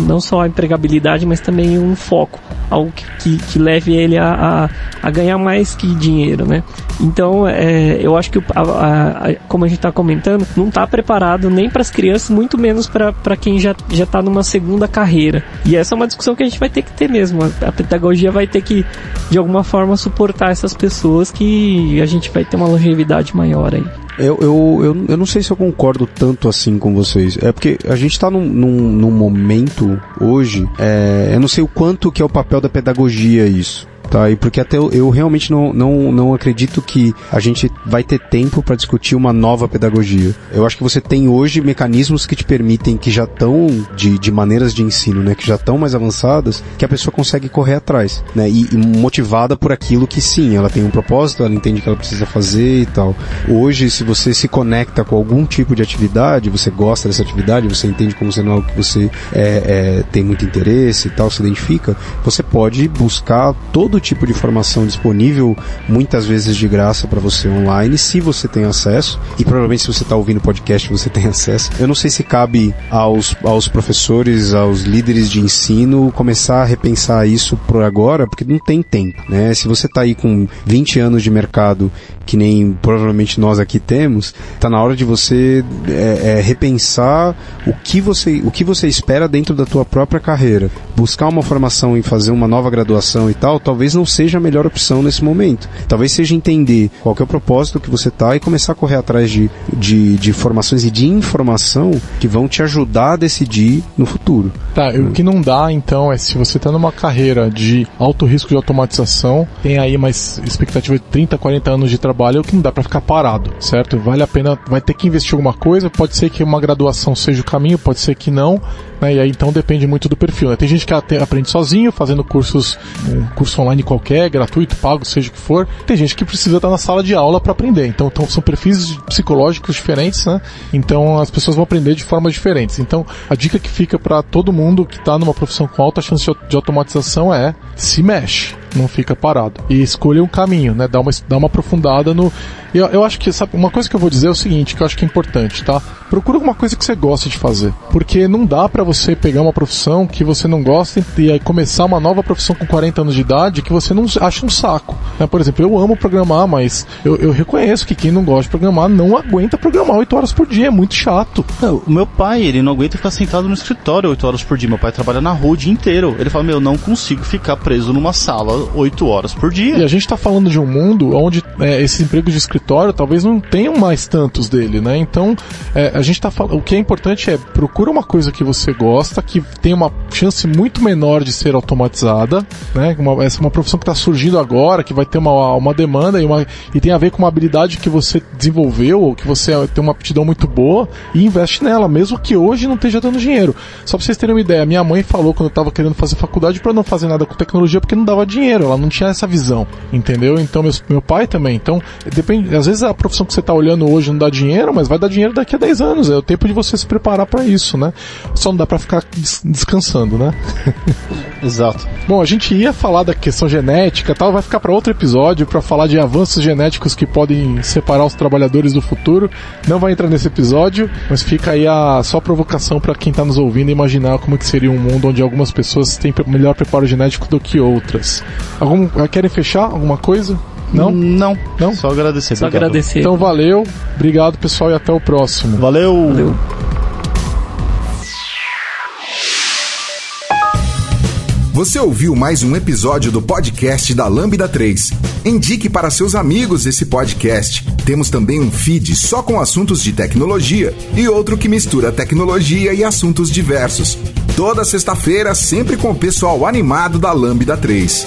não só a empregabilidade, mas também um foco, algo que, que, que leve ele a, a, a, ganhar mais que dinheiro, né? Então, é, eu acho que, a, como a gente está comentando, não está preparado nem para as crianças, muito menos para quem já está numa segunda carreira. E essa é uma discussão que a gente vai ter que ter mesmo. A pedagogia vai ter que, de alguma forma, suportar essas pessoas que a gente vai ter uma longevidade maior aí. Eu, eu, eu, eu não sei se eu concordo tanto assim com vocês. É porque a gente está num, num, num, momento hoje, é, eu não sei o quanto que é o papel da pedagogia isso tá? E porque até eu, eu realmente não, não, não acredito que a gente vai ter tempo para discutir uma nova pedagogia. Eu acho que você tem hoje mecanismos que te permitem, que já estão de, de maneiras de ensino, né? Que já estão mais avançadas, que a pessoa consegue correr atrás, né? E, e, motivada por aquilo que sim, ela tem um propósito, ela entende que ela precisa fazer e tal. Hoje, se você se conecta com algum tipo de atividade, você gosta dessa atividade, você entende como sendo algo que você é, é, tem muito interesse e tal, se identifica, você pode buscar todo todo tipo de informação disponível, muitas vezes de graça para você online, se você tem acesso, e provavelmente se você está ouvindo podcast você tem acesso. Eu não sei se cabe aos, aos professores, aos líderes de ensino começar a repensar isso por agora, porque não tem tempo, né? Se você está aí com 20 anos de mercado, que nem provavelmente nós aqui temos, está na hora de você é, é, repensar o que você o que você espera dentro da tua própria carreira, buscar uma formação e fazer uma nova graduação e tal, talvez não seja a melhor opção nesse momento. Talvez seja entender qual é o propósito que você está e começar a correr atrás de, de, de formações e de informação que vão te ajudar a decidir no futuro. Tá, o que não dá então é se você está numa carreira de alto risco de automatização, tem aí mais expectativa de 30, 40 anos de trabalho, o que não dá para ficar parado, certo? Vale a pena, vai ter que investir alguma coisa, pode ser que uma graduação seja o caminho, pode ser que não, né? E aí então depende muito do perfil. Né? Tem gente que aprende sozinho, fazendo cursos, um curso online qualquer, gratuito, pago, seja o que for. Tem gente que precisa estar na sala de aula para aprender. Então, então são perfis psicológicos diferentes, né? Então as pessoas vão aprender de formas diferentes. Então a dica que fica para todo mundo que está numa profissão com alta chance de automatização é se mexe não fica parado. E escolha um caminho, né? Dá uma, dá uma aprofundada no. Eu, eu acho que, sabe, uma coisa que eu vou dizer é o seguinte, que eu acho que é importante, tá? Procura alguma coisa que você gosta de fazer. Porque não dá para você pegar uma profissão que você não gosta e aí começar uma nova profissão com 40 anos de idade que você não acha um saco. Né? Por exemplo, eu amo programar, mas eu, eu, reconheço que quem não gosta de programar não aguenta programar 8 horas por dia, é muito chato. Não, o meu pai, ele não aguenta ficar sentado no escritório 8 horas por dia. Meu pai trabalha na rua o dia inteiro. Ele fala, meu, eu não consigo ficar preso numa sala 8 horas por dia. E a gente tá falando de um mundo onde é, esses empregos de escritório talvez não tenham mais tantos dele, né? Então, é, a gente tá falando. O que é importante é procura uma coisa que você gosta, que tem uma chance muito menor de ser automatizada, né? Uma, essa é uma profissão que está surgindo agora, que vai ter uma, uma demanda e, uma, e tem a ver com uma habilidade que você desenvolveu ou que você tem uma aptidão muito boa e investe nela, mesmo que hoje não esteja dando dinheiro. Só para vocês terem uma ideia, minha mãe falou quando eu estava querendo fazer faculdade para não fazer nada com tecnologia porque não dava dinheiro, ela não tinha essa visão, entendeu? Então meu, meu pai também. Então, depende, às vezes a profissão que você está olhando hoje não dá dinheiro, mas vai dar dinheiro daqui a 10 anos. É o tempo de você se preparar para isso, né? Só não dá para ficar des descansando, né? Exato. Bom, a gente ia falar da questão genética, tal, vai ficar para outro episódio para falar de avanços genéticos que podem separar os trabalhadores do futuro. Não vai entrar nesse episódio, mas fica aí a só provocação para quem está nos ouvindo imaginar como que seria um mundo onde algumas pessoas têm melhor preparo genético do que outras. Algum, querem fechar alguma coisa? Não? Não. Não? Só agradecer. Só obrigado. agradecer. Então valeu, obrigado pessoal e até o próximo. Valeu. valeu. Você ouviu mais um episódio do podcast da Lambda 3. Indique para seus amigos esse podcast. Temos também um feed só com assuntos de tecnologia e outro que mistura tecnologia e assuntos diversos. Toda sexta-feira, sempre com o pessoal animado da Lambda 3.